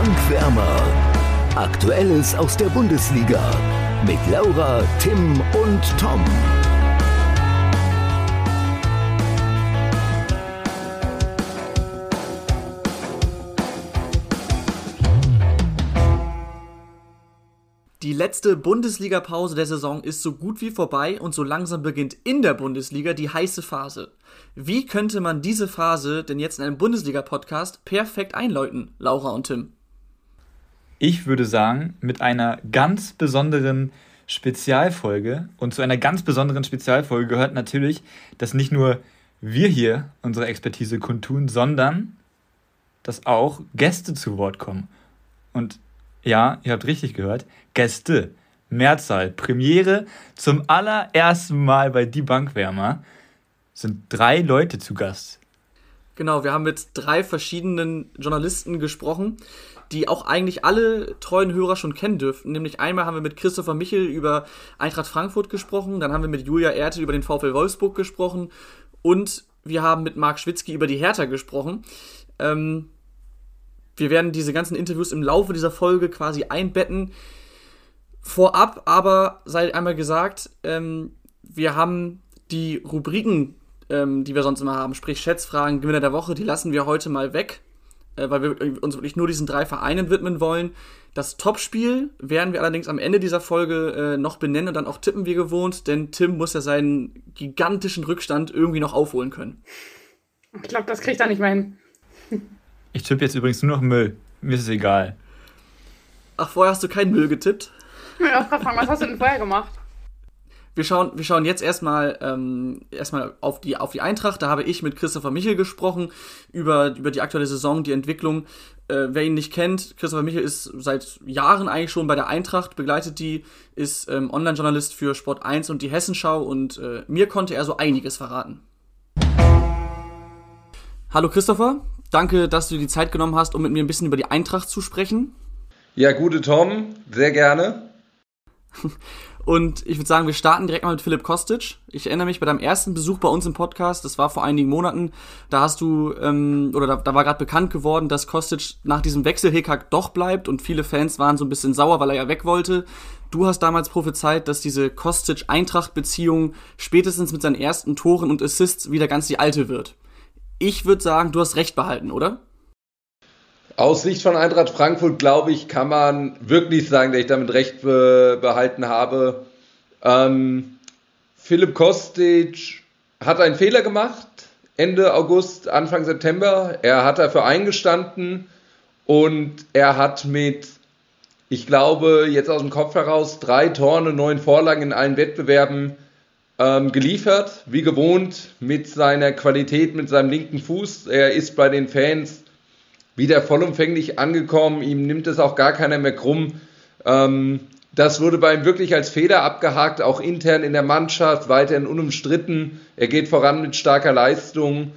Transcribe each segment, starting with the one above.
Bankwärmer. Aktuelles aus der Bundesliga mit Laura, Tim und Tom. Die letzte Bundesliga-Pause der Saison ist so gut wie vorbei und so langsam beginnt in der Bundesliga die heiße Phase. Wie könnte man diese Phase denn jetzt in einem Bundesliga-Podcast perfekt einläuten, Laura und Tim? Ich würde sagen, mit einer ganz besonderen Spezialfolge. Und zu einer ganz besonderen Spezialfolge gehört natürlich, dass nicht nur wir hier unsere Expertise kundtun, sondern dass auch Gäste zu Wort kommen. Und ja, ihr habt richtig gehört. Gäste. Mehrzahl. Premiere zum allerersten Mal bei Die Bankwärmer sind drei Leute zu Gast. Genau, wir haben mit drei verschiedenen Journalisten gesprochen, die auch eigentlich alle treuen Hörer schon kennen dürften. Nämlich einmal haben wir mit Christopher Michel über Eintracht Frankfurt gesprochen, dann haben wir mit Julia Ertel über den VfL Wolfsburg gesprochen und wir haben mit Marc Schwitzky über die Hertha gesprochen. Ähm, wir werden diese ganzen Interviews im Laufe dieser Folge quasi einbetten. Vorab aber sei einmal gesagt, ähm, wir haben die Rubriken, ähm, die wir sonst immer haben, sprich Schätzfragen, Gewinner der Woche, die lassen wir heute mal weg, äh, weil wir uns wirklich nur diesen drei Vereinen widmen wollen. Das Topspiel werden wir allerdings am Ende dieser Folge äh, noch benennen und dann auch tippen wie gewohnt, denn Tim muss ja seinen gigantischen Rückstand irgendwie noch aufholen können. Ich glaube, das kriegt er nicht mehr hin. Ich tippe jetzt übrigens nur noch Müll. Mir ist es egal. Ach, vorher hast du keinen Müll getippt? Ja, was hast du denn vorher gemacht? Wir schauen, wir schauen jetzt erstmal, ähm, erstmal auf, die, auf die Eintracht. Da habe ich mit Christopher Michel gesprochen über, über die aktuelle Saison, die Entwicklung. Äh, wer ihn nicht kennt, Christopher Michel ist seit Jahren eigentlich schon bei der Eintracht, begleitet die, ist ähm, Online-Journalist für Sport 1 und die Hessenschau und äh, mir konnte er so einiges verraten. Hallo Christopher, Danke, dass du dir die Zeit genommen hast, um mit mir ein bisschen über die Eintracht zu sprechen. Ja, gute Tom, sehr gerne. Und ich würde sagen, wir starten direkt mal mit Philipp Kostic. Ich erinnere mich bei deinem ersten Besuch bei uns im Podcast, das war vor einigen Monaten, da hast du, ähm, oder da, da war gerade bekannt geworden, dass Kostic nach diesem Wechselhickhack doch bleibt und viele Fans waren so ein bisschen sauer, weil er ja weg wollte. Du hast damals prophezeit, dass diese Kostic-Eintracht-Beziehung spätestens mit seinen ersten Toren und Assists wieder ganz die alte wird. Ich würde sagen, du hast recht behalten, oder? Aus Sicht von Eintracht Frankfurt, glaube ich, kann man wirklich sagen, dass ich damit recht be behalten habe. Ähm, Philipp Kostic hat einen Fehler gemacht, Ende August, Anfang September. Er hat dafür eingestanden und er hat mit, ich glaube, jetzt aus dem Kopf heraus, drei Toren und neun Vorlagen in allen Wettbewerben ähm, geliefert, wie gewohnt, mit seiner Qualität, mit seinem linken Fuß. Er ist bei den Fans wieder vollumfänglich angekommen. Ihm nimmt es auch gar keiner mehr krumm. Ähm, das wurde bei ihm wirklich als Fehler abgehakt, auch intern in der Mannschaft, weiterhin unumstritten. Er geht voran mit starker Leistung.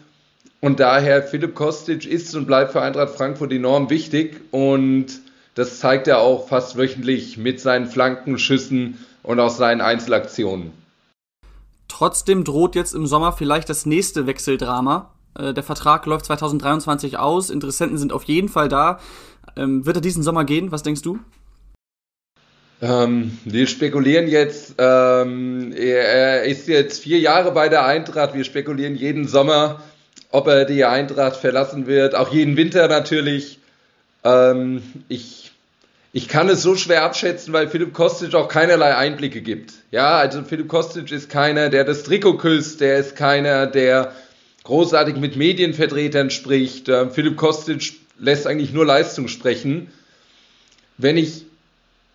Und daher, Philipp Kostic ist und bleibt für Eintracht Frankfurt enorm wichtig. Und das zeigt er auch fast wöchentlich mit seinen Flankenschüssen und auch seinen Einzelaktionen. Trotzdem droht jetzt im Sommer vielleicht das nächste Wechseldrama. Äh, der Vertrag läuft 2023 aus, Interessenten sind auf jeden Fall da. Ähm, wird er diesen Sommer gehen? Was denkst du? Ähm, wir spekulieren jetzt, ähm, er, ist jetzt vier Jahre bei der Eintracht. Wir spekulieren jeden Sommer, ob er die Eintracht verlassen wird. Auch jeden Winter natürlich. Ähm, ich ich kann es so schwer abschätzen, weil Philipp Kostic auch keinerlei Einblicke gibt. Ja, also Philipp Kostic ist keiner, der das Trikot küsst, der ist keiner, der großartig mit Medienvertretern spricht. Ähm, Philipp Kostic lässt eigentlich nur Leistung sprechen. Wenn ich,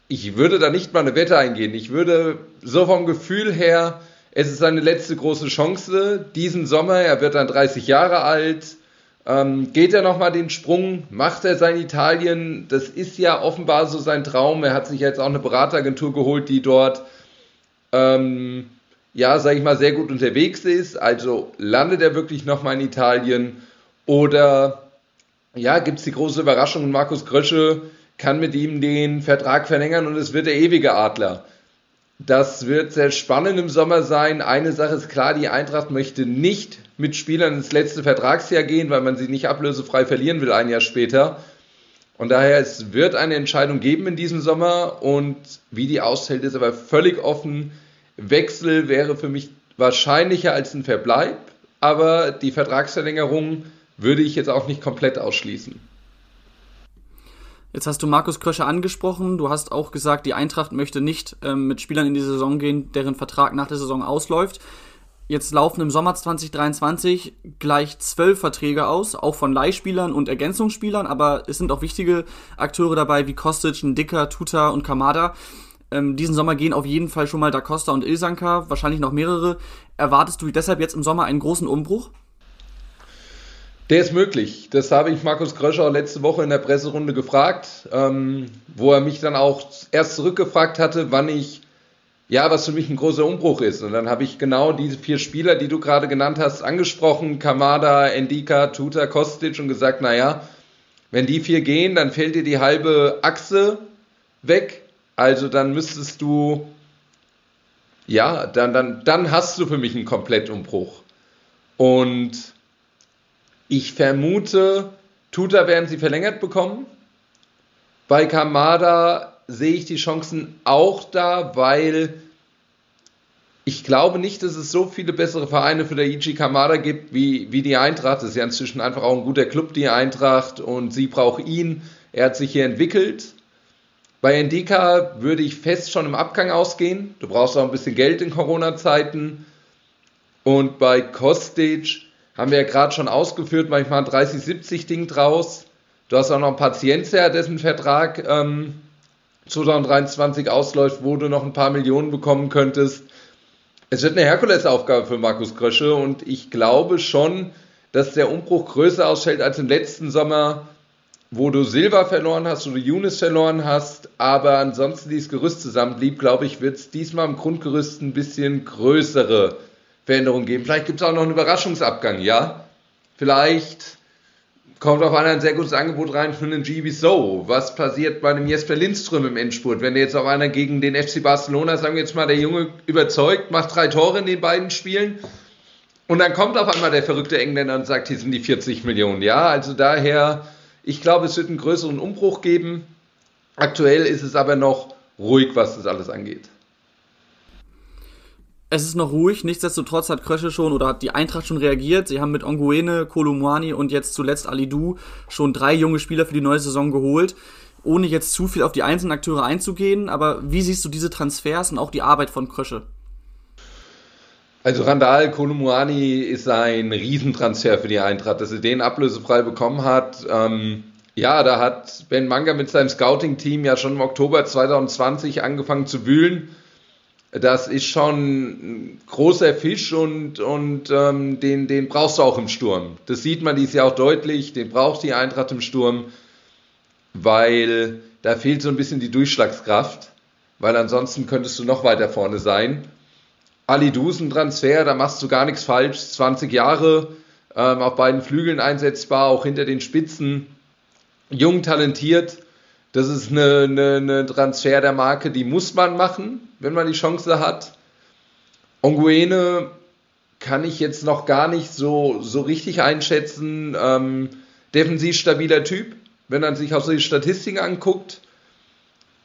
ich würde da nicht mal eine Wette eingehen. Ich würde so vom Gefühl her, es ist seine letzte große Chance diesen Sommer. Er wird dann 30 Jahre alt ähm, geht er nochmal den Sprung? Macht er sein Italien? Das ist ja offenbar so sein Traum. Er hat sich jetzt auch eine Berateragentur geholt, die dort, ähm, ja, sag ich mal, sehr gut unterwegs ist. Also landet er wirklich nochmal in Italien? Oder, ja, gibt es die große Überraschung Markus Krösche kann mit ihm den Vertrag verlängern und es wird der ewige Adler. Das wird sehr spannend im Sommer sein. Eine Sache ist klar, die Eintracht möchte nicht mit Spielern ins letzte Vertragsjahr gehen, weil man sie nicht ablösefrei verlieren will ein Jahr später. Und daher, es wird eine Entscheidung geben in diesem Sommer und wie die ausfällt, ist aber völlig offen. Wechsel wäre für mich wahrscheinlicher als ein Verbleib, aber die Vertragsverlängerung würde ich jetzt auch nicht komplett ausschließen. Jetzt hast du Markus Krösche angesprochen. Du hast auch gesagt, die Eintracht möchte nicht ähm, mit Spielern in die Saison gehen, deren Vertrag nach der Saison ausläuft. Jetzt laufen im Sommer 2023 gleich zwölf Verträge aus, auch von Leihspielern und Ergänzungsspielern, aber es sind auch wichtige Akteure dabei wie Kostic, Dicker, Tuta und Kamada. Ähm, diesen Sommer gehen auf jeden Fall schon mal Da Costa und Ilsanka, wahrscheinlich noch mehrere. Erwartest du deshalb jetzt im Sommer einen großen Umbruch? Der ist möglich. Das habe ich Markus Kröscher letzte Woche in der Presserunde gefragt, ähm, wo er mich dann auch erst zurückgefragt hatte, wann ich, ja, was für mich ein großer Umbruch ist. Und dann habe ich genau diese vier Spieler, die du gerade genannt hast, angesprochen, Kamada, Endika, Tuta, Kostic und gesagt, naja, wenn die vier gehen, dann fällt dir die halbe Achse weg. Also dann müsstest du, ja, dann, dann, dann hast du für mich einen Komplettumbruch. Und ich vermute, Tuta werden sie verlängert bekommen. Bei Kamada sehe ich die Chancen auch da, weil ich glaube nicht, dass es so viele bessere Vereine für der Ichi Kamada gibt wie, wie die Eintracht. Das ist ja inzwischen einfach auch ein guter Club, die Eintracht, und sie braucht ihn. Er hat sich hier entwickelt. Bei Endika würde ich fest schon im Abgang ausgehen. Du brauchst auch ein bisschen Geld in Corona-Zeiten. Und bei Kostic haben wir ja gerade schon ausgeführt, manchmal ein 30-70-Ding draus. Du hast auch noch einen Patientia, dessen Vertrag ähm, 2023 ausläuft, wo du noch ein paar Millionen bekommen könntest. Es wird eine Herkulesaufgabe für Markus Krösche und ich glaube schon, dass der Umbruch größer ausfällt als im letzten Sommer, wo du Silva verloren hast, wo du Younes verloren hast, aber ansonsten dieses Gerüst zusammenblieb, glaube ich, wird es diesmal im Grundgerüst ein bisschen größere Veränderungen geben. Vielleicht gibt es auch noch einen Überraschungsabgang, ja. Vielleicht kommt auf einmal ein sehr gutes Angebot rein für einen GB So. Was passiert bei einem Jesper Lindström im Endspurt? Wenn jetzt auf einer gegen den FC Barcelona, sagen wir jetzt mal, der Junge überzeugt, macht drei Tore in den beiden Spielen und dann kommt auf einmal der verrückte Engländer und sagt, hier sind die 40 Millionen. Ja, also daher, ich glaube, es wird einen größeren Umbruch geben. Aktuell ist es aber noch ruhig, was das alles angeht. Es ist noch ruhig, nichtsdestotrotz hat Krösche schon oder hat die Eintracht schon reagiert. Sie haben mit Onguene, Kolumwani und jetzt zuletzt Alidu schon drei junge Spieler für die neue Saison geholt. Ohne jetzt zu viel auf die einzelnen Akteure einzugehen, aber wie siehst du diese Transfers und auch die Arbeit von Krösche? Also Randall Kolumwani ist ein Riesentransfer für die Eintracht, dass er den ablösefrei bekommen hat. Ähm, ja, da hat Ben Manga mit seinem Scouting-Team ja schon im Oktober 2020 angefangen zu wühlen das ist schon ein großer Fisch und, und ähm, den, den brauchst du auch im Sturm. Das sieht man dies Jahr auch deutlich, den braucht die Eintracht im Sturm, weil da fehlt so ein bisschen die Durchschlagskraft, weil ansonsten könntest du noch weiter vorne sein. Ali Dusen Transfer, da machst du gar nichts falsch, 20 Jahre, ähm, auf beiden Flügeln einsetzbar, auch hinter den Spitzen, jung, talentiert, das ist eine, eine, eine Transfer der Marke, die muss man machen, wenn man die Chance hat. Onguene kann ich jetzt noch gar nicht so, so richtig einschätzen. Ähm, defensiv stabiler Typ, wenn man sich auch so die Statistiken anguckt.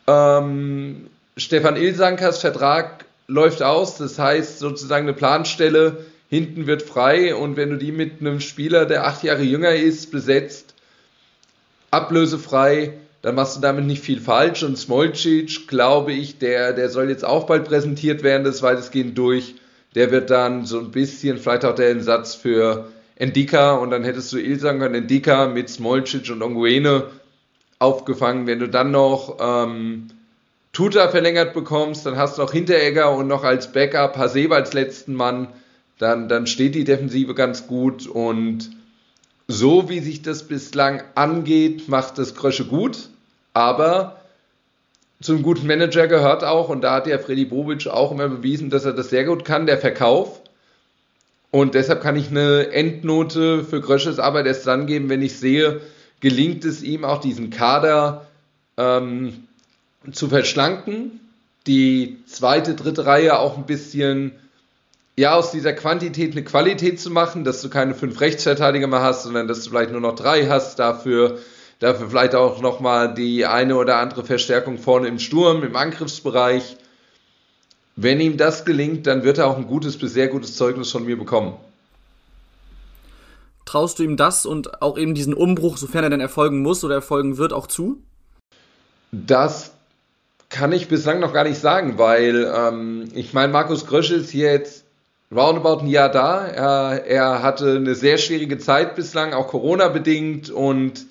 Ähm, Stefan Ilsankers Vertrag läuft aus, das heißt sozusagen eine Planstelle hinten wird frei und wenn du die mit einem Spieler, der acht Jahre jünger ist, besetzt, ablösefrei, dann machst du damit nicht viel falsch. Und Smolcic, glaube ich, der, der soll jetzt auch bald präsentiert werden, das weitestgehend durch. Der wird dann so ein bisschen, vielleicht auch der Entsatz für Endika und dann hättest du Ilsan können, Endika mit Smolcic und Onguene aufgefangen. Wenn du dann noch ähm, Tuta verlängert bekommst, dann hast du noch Hinteregger und noch als Backup Hasebe als letzten Mann, dann, dann steht die Defensive ganz gut und so wie sich das bislang angeht, macht das Krösche gut. Aber zum guten Manager gehört auch, und da hat ja Freddy Bobic auch immer bewiesen, dass er das sehr gut kann, der Verkauf. Und deshalb kann ich eine Endnote für Grösches Arbeit erst dann geben, wenn ich sehe, gelingt es ihm auch diesen Kader ähm, zu verschlanken, die zweite, dritte Reihe auch ein bisschen ja aus dieser Quantität eine Qualität zu machen, dass du keine fünf Rechtsverteidiger mehr hast, sondern dass du vielleicht nur noch drei hast, dafür Dafür vielleicht auch nochmal die eine oder andere Verstärkung vorne im Sturm, im Angriffsbereich. Wenn ihm das gelingt, dann wird er auch ein gutes bis sehr gutes Zeugnis von mir bekommen. Traust du ihm das und auch eben diesen Umbruch, sofern er denn erfolgen muss oder erfolgen wird, auch zu? Das kann ich bislang noch gar nicht sagen, weil ähm, ich meine, Markus Grösch ist hier jetzt roundabout ein Jahr da. Er, er hatte eine sehr schwierige Zeit bislang, auch Corona-bedingt und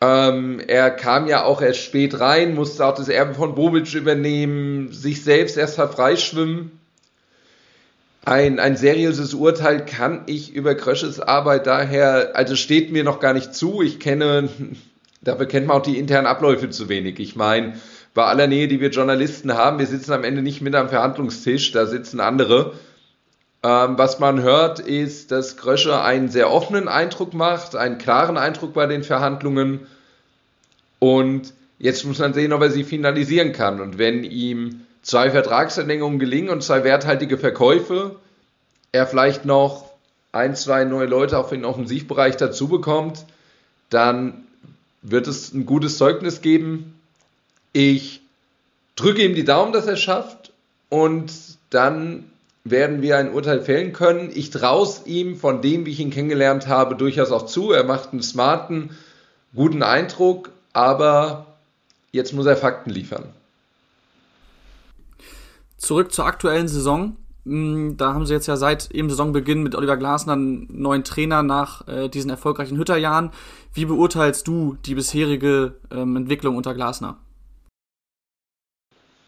ähm, er kam ja auch erst spät rein, musste auch das Erbe von Bobic übernehmen, sich selbst erst mal freischwimmen. Ein, ein seriöses Urteil kann ich über Krösches Arbeit daher, also steht mir noch gar nicht zu. Ich kenne, dafür kennt man auch die internen Abläufe zu wenig. Ich meine, bei aller Nähe, die wir Journalisten haben, wir sitzen am Ende nicht mit am Verhandlungstisch, da sitzen andere. Ähm, was man hört, ist, dass Krösche einen sehr offenen Eindruck macht, einen klaren Eindruck bei den Verhandlungen. Und jetzt muss man sehen, ob er sie finalisieren kann. Und wenn ihm zwei Vertragsverlängerungen gelingen und zwei werthaltige Verkäufe, er vielleicht noch ein, zwei neue Leute auf den Offensivbereich dazu bekommt, dann wird es ein gutes Zeugnis geben. Ich drücke ihm die Daumen, dass er es schafft und dann werden wir ein Urteil fällen können. Ich traue es ihm von dem, wie ich ihn kennengelernt habe, durchaus auch zu. Er macht einen smarten, guten Eindruck, aber jetzt muss er Fakten liefern. Zurück zur aktuellen Saison. Hm, da haben sie jetzt ja seit eben Saisonbeginn mit Oliver Glasner einen neuen Trainer nach äh, diesen erfolgreichen Hütterjahren. Wie beurteilst du die bisherige ähm, Entwicklung unter Glasner?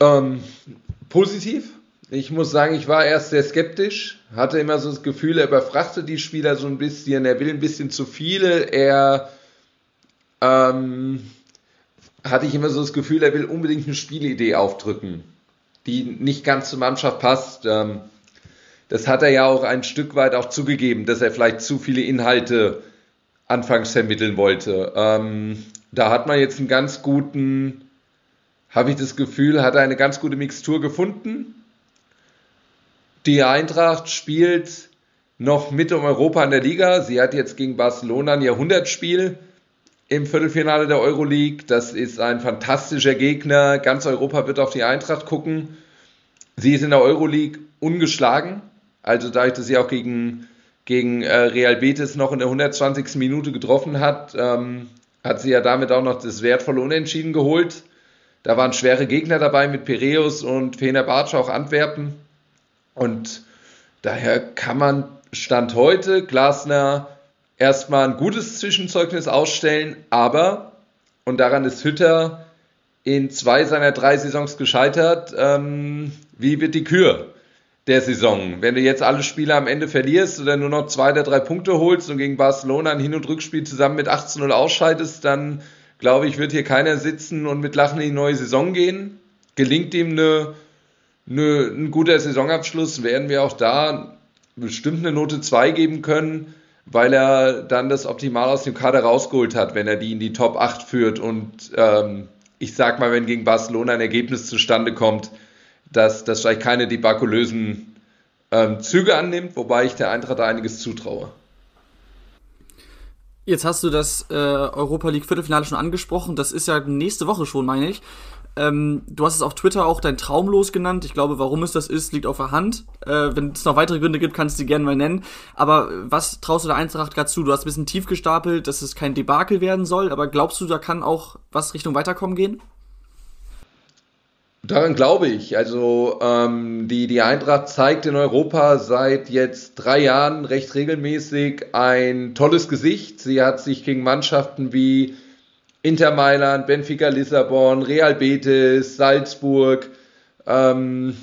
Ähm, positiv ich muss sagen, ich war erst sehr skeptisch, hatte immer so das Gefühl, er überfrachtet die Spieler so ein bisschen, er will ein bisschen zu viele, er ähm, hatte ich immer so das Gefühl, er will unbedingt eine Spielidee aufdrücken, die nicht ganz zur Mannschaft passt. Ähm, das hat er ja auch ein Stück weit auch zugegeben, dass er vielleicht zu viele Inhalte anfangs vermitteln wollte. Ähm, da hat man jetzt einen ganz guten, habe ich das Gefühl, hat er eine ganz gute Mixtur gefunden die Eintracht spielt noch mit um Europa in der Liga. Sie hat jetzt gegen Barcelona ein Jahrhundertspiel im Viertelfinale der Euroleague. Das ist ein fantastischer Gegner. Ganz Europa wird auf die Eintracht gucken. Sie ist in der Euroleague ungeschlagen. Also dadurch, dass sie auch gegen, gegen äh, Real Betis noch in der 120. Minute getroffen hat, ähm, hat sie ja damit auch noch das wertvolle Unentschieden geholt. Da waren schwere Gegner dabei mit Piräus und Fenerbahce, auch Antwerpen. Und daher kann man Stand heute Glasner erstmal ein gutes Zwischenzeugnis ausstellen, aber, und daran ist Hütter in zwei seiner drei Saisons gescheitert, ähm, wie wird die Kür der Saison? Wenn du jetzt alle Spiele am Ende verlierst oder nur noch zwei oder drei Punkte holst und gegen Barcelona ein Hin- und Rückspiel zusammen mit 18-0 ausscheidest, dann glaube ich, wird hier keiner sitzen und mit Lachen in die neue Saison gehen. Gelingt ihm eine eine, ein guter Saisonabschluss werden wir auch da bestimmt eine Note 2 geben können, weil er dann das Optimal aus dem Kader rausgeholt hat, wenn er die in die Top 8 führt und ähm, ich sag mal, wenn gegen Barcelona ein Ergebnis zustande kommt, dass das vielleicht keine debakulösen ähm, Züge annimmt, wobei ich der Eintracht einiges zutraue. Jetzt hast du das äh, Europa League Viertelfinale schon angesprochen. Das ist ja nächste Woche schon, meine ich. Ähm, du hast es auf Twitter auch dein Traumlos genannt. Ich glaube, warum es das ist, liegt auf der Hand. Äh, wenn es noch weitere Gründe gibt, kannst du die gerne mal nennen. Aber was traust du der Eintracht gerade zu? Du hast ein bisschen tief gestapelt, dass es kein Debakel werden soll. Aber glaubst du, da kann auch was Richtung Weiterkommen gehen? Daran glaube ich. Also ähm, die, die Eintracht zeigt in Europa seit jetzt drei Jahren recht regelmäßig ein tolles Gesicht. Sie hat sich gegen Mannschaften wie Inter Mailand, Benfica Lissabon, Real Betis, Salzburg ähm,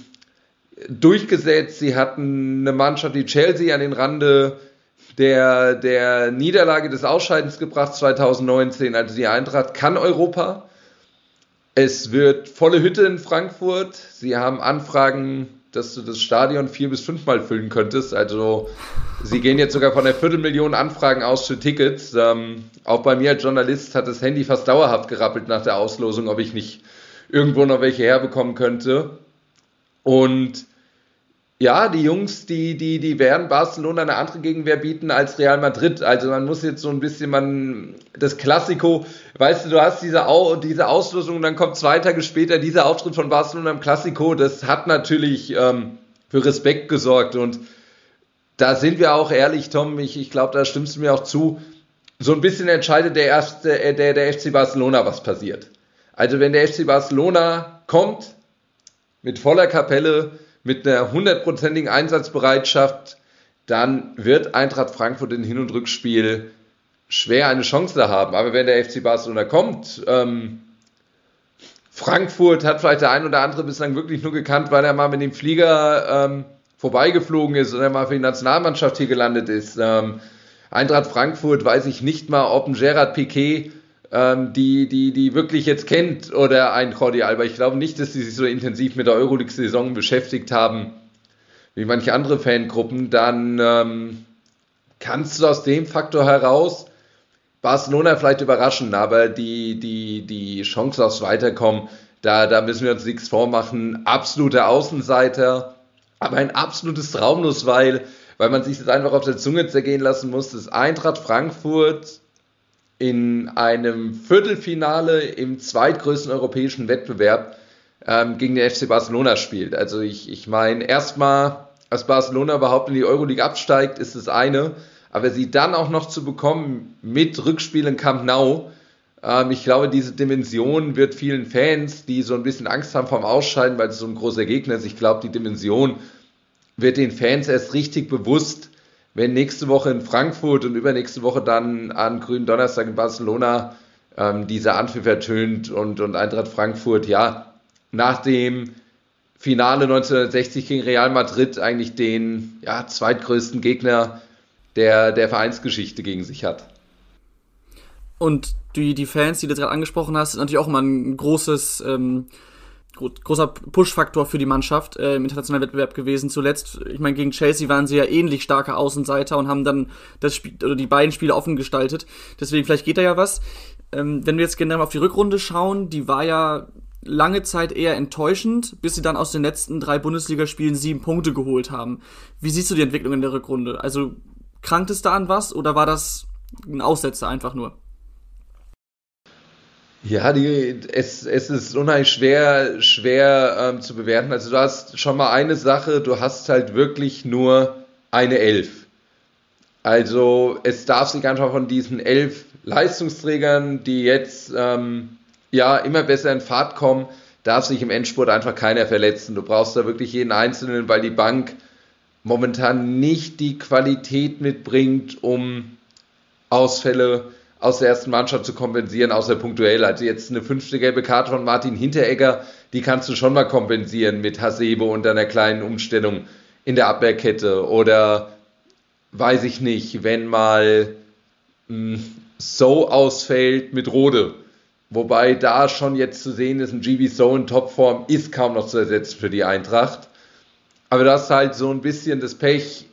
durchgesetzt. Sie hatten eine Mannschaft, die Chelsea, an den Rande der, der Niederlage des Ausscheidens gebracht 2019. Also die Eintracht kann Europa. Es wird volle Hütte in Frankfurt. Sie haben Anfragen dass du das Stadion vier bis fünfmal füllen könntest. Also sie gehen jetzt sogar von der Viertelmillion Anfragen aus für Tickets. Ähm, auch bei mir als Journalist hat das Handy fast dauerhaft gerappelt nach der Auslosung, ob ich nicht irgendwo noch welche herbekommen könnte. Und ja, die Jungs, die, die, die werden Barcelona eine andere Gegenwehr bieten als Real Madrid. Also man muss jetzt so ein bisschen, man, das Klassiko, weißt du, du hast diese, Au, diese Auslosung und dann kommt zwei Tage später dieser Auftritt von Barcelona im Klassiko. Das hat natürlich ähm, für Respekt gesorgt und da sind wir auch ehrlich, Tom, ich, ich glaube, da stimmst du mir auch zu. So ein bisschen entscheidet der erste, äh, der, der FC Barcelona, was passiert. Also wenn der FC Barcelona kommt mit voller Kapelle, mit einer hundertprozentigen Einsatzbereitschaft, dann wird Eintracht Frankfurt in Hin- und Rückspiel schwer eine Chance haben. Aber wenn der FC Barcelona kommt, ähm, Frankfurt hat vielleicht der ein oder andere bislang wirklich nur gekannt, weil er mal mit dem Flieger ähm, vorbeigeflogen ist oder mal für die Nationalmannschaft hier gelandet ist. Ähm, Eintracht Frankfurt weiß ich nicht mal, ob ein Gerard Piquet ähm, die, die, die wirklich jetzt kennt oder ein Jordi Alba. Ich glaube nicht, dass sie sich so intensiv mit der Euroleague-Saison beschäftigt haben wie manche andere Fangruppen. Dann ähm, kannst du aus dem Faktor heraus Barcelona vielleicht überraschen, aber die, die, die Chance aufs Weiterkommen, da, da müssen wir uns nichts vormachen. Absoluter Außenseiter, aber ein absolutes Traumlos, weil, weil man sich das einfach auf der Zunge zergehen lassen muss. Das Eintracht Frankfurt in einem Viertelfinale im zweitgrößten europäischen Wettbewerb ähm, gegen den FC Barcelona spielt. Also ich, ich meine, erstmal, als Barcelona überhaupt in die Euroleague absteigt, ist das eine, aber sie dann auch noch zu bekommen mit Rückspiel in Camp Nou, ähm, ich glaube, diese Dimension wird vielen Fans, die so ein bisschen Angst haben vom Ausscheiden, weil es so ein großer Gegner ist, ich glaube, die Dimension wird den Fans erst richtig bewusst, wenn nächste Woche in Frankfurt und übernächste Woche dann an grünen Donnerstag in Barcelona ähm, dieser Anpfiff ertönt und, und Eintracht Frankfurt, ja, nach dem Finale 1960 gegen Real Madrid eigentlich den ja, zweitgrößten Gegner der, der Vereinsgeschichte gegen sich hat. Und die, die Fans, die du gerade angesprochen hast, sind natürlich auch immer ein großes ähm, großer Push-Faktor für die Mannschaft äh, im internationalen Wettbewerb gewesen. Zuletzt, ich meine, gegen Chelsea waren sie ja ähnlich starke Außenseiter und haben dann das Spiel oder die beiden Spiele offen gestaltet. Deswegen vielleicht geht da ja was. Ähm, wenn wir jetzt generell auf die Rückrunde schauen, die war ja lange Zeit eher enttäuschend, bis sie dann aus den letzten drei Bundesligaspielen sieben Punkte geholt haben. Wie siehst du die Entwicklung in der Rückrunde? Also krankt es da an was oder war das ein Aussetzer einfach nur? Ja, die, es, es ist unheimlich schwer, schwer ähm, zu bewerten. Also du hast schon mal eine Sache, du hast halt wirklich nur eine Elf. Also es darf sich einfach von diesen elf Leistungsträgern, die jetzt ähm, ja immer besser in Fahrt kommen, darf sich im Endspurt einfach keiner verletzen. Du brauchst da wirklich jeden Einzelnen, weil die Bank momentan nicht die Qualität mitbringt, um Ausfälle aus der ersten Mannschaft zu kompensieren, außer punktuell. Also jetzt eine fünfte gelbe Karte von Martin Hinteregger, die kannst du schon mal kompensieren mit Hasebe und einer kleinen Umstellung in der Abwehrkette. Oder weiß ich nicht, wenn mal mh, hm, So ausfällt mit Rode. Wobei da schon jetzt zu sehen ist, ein GB So in Topform ist kaum noch zu ersetzen für die Eintracht. Aber das ist halt so ein bisschen das Pech.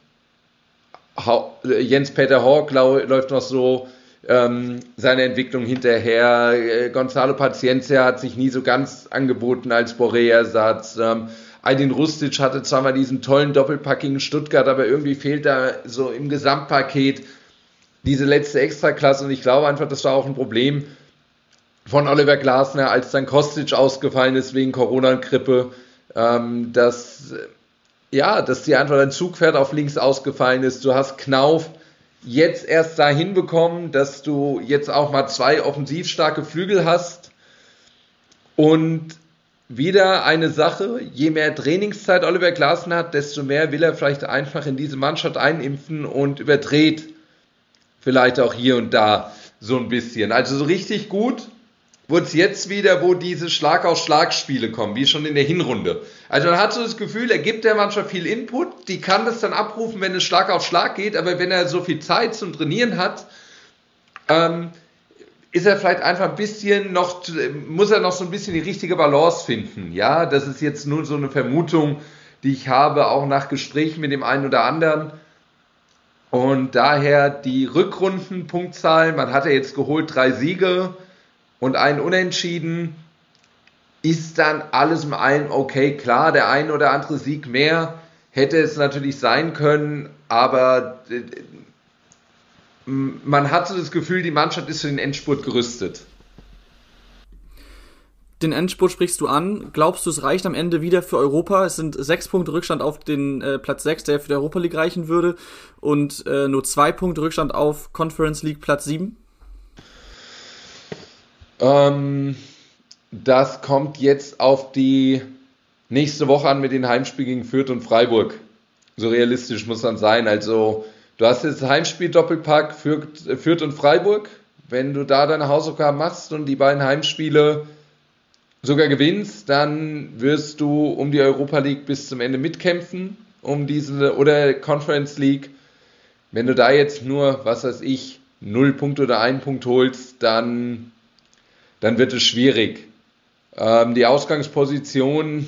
Jens-Peter Hawk läuft noch so ähm, seine Entwicklung hinterher. Äh, Gonzalo Paciencia hat sich nie so ganz angeboten als Boré-Ersatz. Ähm, Aydin Rustic hatte zwar mal diesen tollen Doppelpack in Stuttgart, aber irgendwie fehlt da so im Gesamtpaket diese letzte Extraklasse und ich glaube einfach, das war auch ein Problem von Oliver Glasner, als dann Kostic ausgefallen ist wegen Corona und Grippe, ähm, dass ja, dass dir einfach dein Zugpferd auf links ausgefallen ist. Du hast Knauf, jetzt erst dahin bekommen, dass du jetzt auch mal zwei offensiv starke Flügel hast. Und wieder eine Sache, je mehr Trainingszeit Oliver Glasner hat, desto mehr will er vielleicht einfach in diese Mannschaft einimpfen und überdreht vielleicht auch hier und da so ein bisschen. Also so richtig gut wurde es jetzt wieder, wo diese Schlag auf Schlag Spiele kommen, wie schon in der Hinrunde. Also man hat so das Gefühl, er gibt der Mannschaft viel Input, die kann das dann abrufen, wenn es Schlag auf Schlag geht, aber wenn er so viel Zeit zum Trainieren hat, ähm, ist er vielleicht einfach ein bisschen noch, muss er noch so ein bisschen die richtige Balance finden. Ja, das ist jetzt nur so eine Vermutung, die ich habe, auch nach Gesprächen mit dem einen oder anderen. Und daher die Rückrundenpunktzahl, man hat ja jetzt geholt drei Siege, und ein Unentschieden ist dann alles im allen okay. Klar, der ein oder andere Sieg mehr hätte es natürlich sein können, aber äh, man hatte das Gefühl, die Mannschaft ist für den Endspurt gerüstet. Den Endspurt sprichst du an. Glaubst du, es reicht am Ende wieder für Europa? Es sind sechs Punkte Rückstand auf den äh, Platz 6, der für die Europa League reichen würde, und äh, nur zwei Punkte Rückstand auf Conference League Platz 7? Ähm, das kommt jetzt auf die nächste Woche an mit den Heimspielen gegen Fürth und Freiburg. So realistisch muss man sein. Also, du hast jetzt Heimspiel Doppelpack Fürth, Fürth und Freiburg. Wenn du da deine Hausaufgaben machst und die beiden Heimspiele sogar gewinnst, dann wirst du um die Europa League bis zum Ende mitkämpfen, um diese oder Conference League. Wenn du da jetzt nur, was weiß ich, null Punkte oder einen Punkt holst, dann, dann wird es schwierig. Ähm, die Ausgangsposition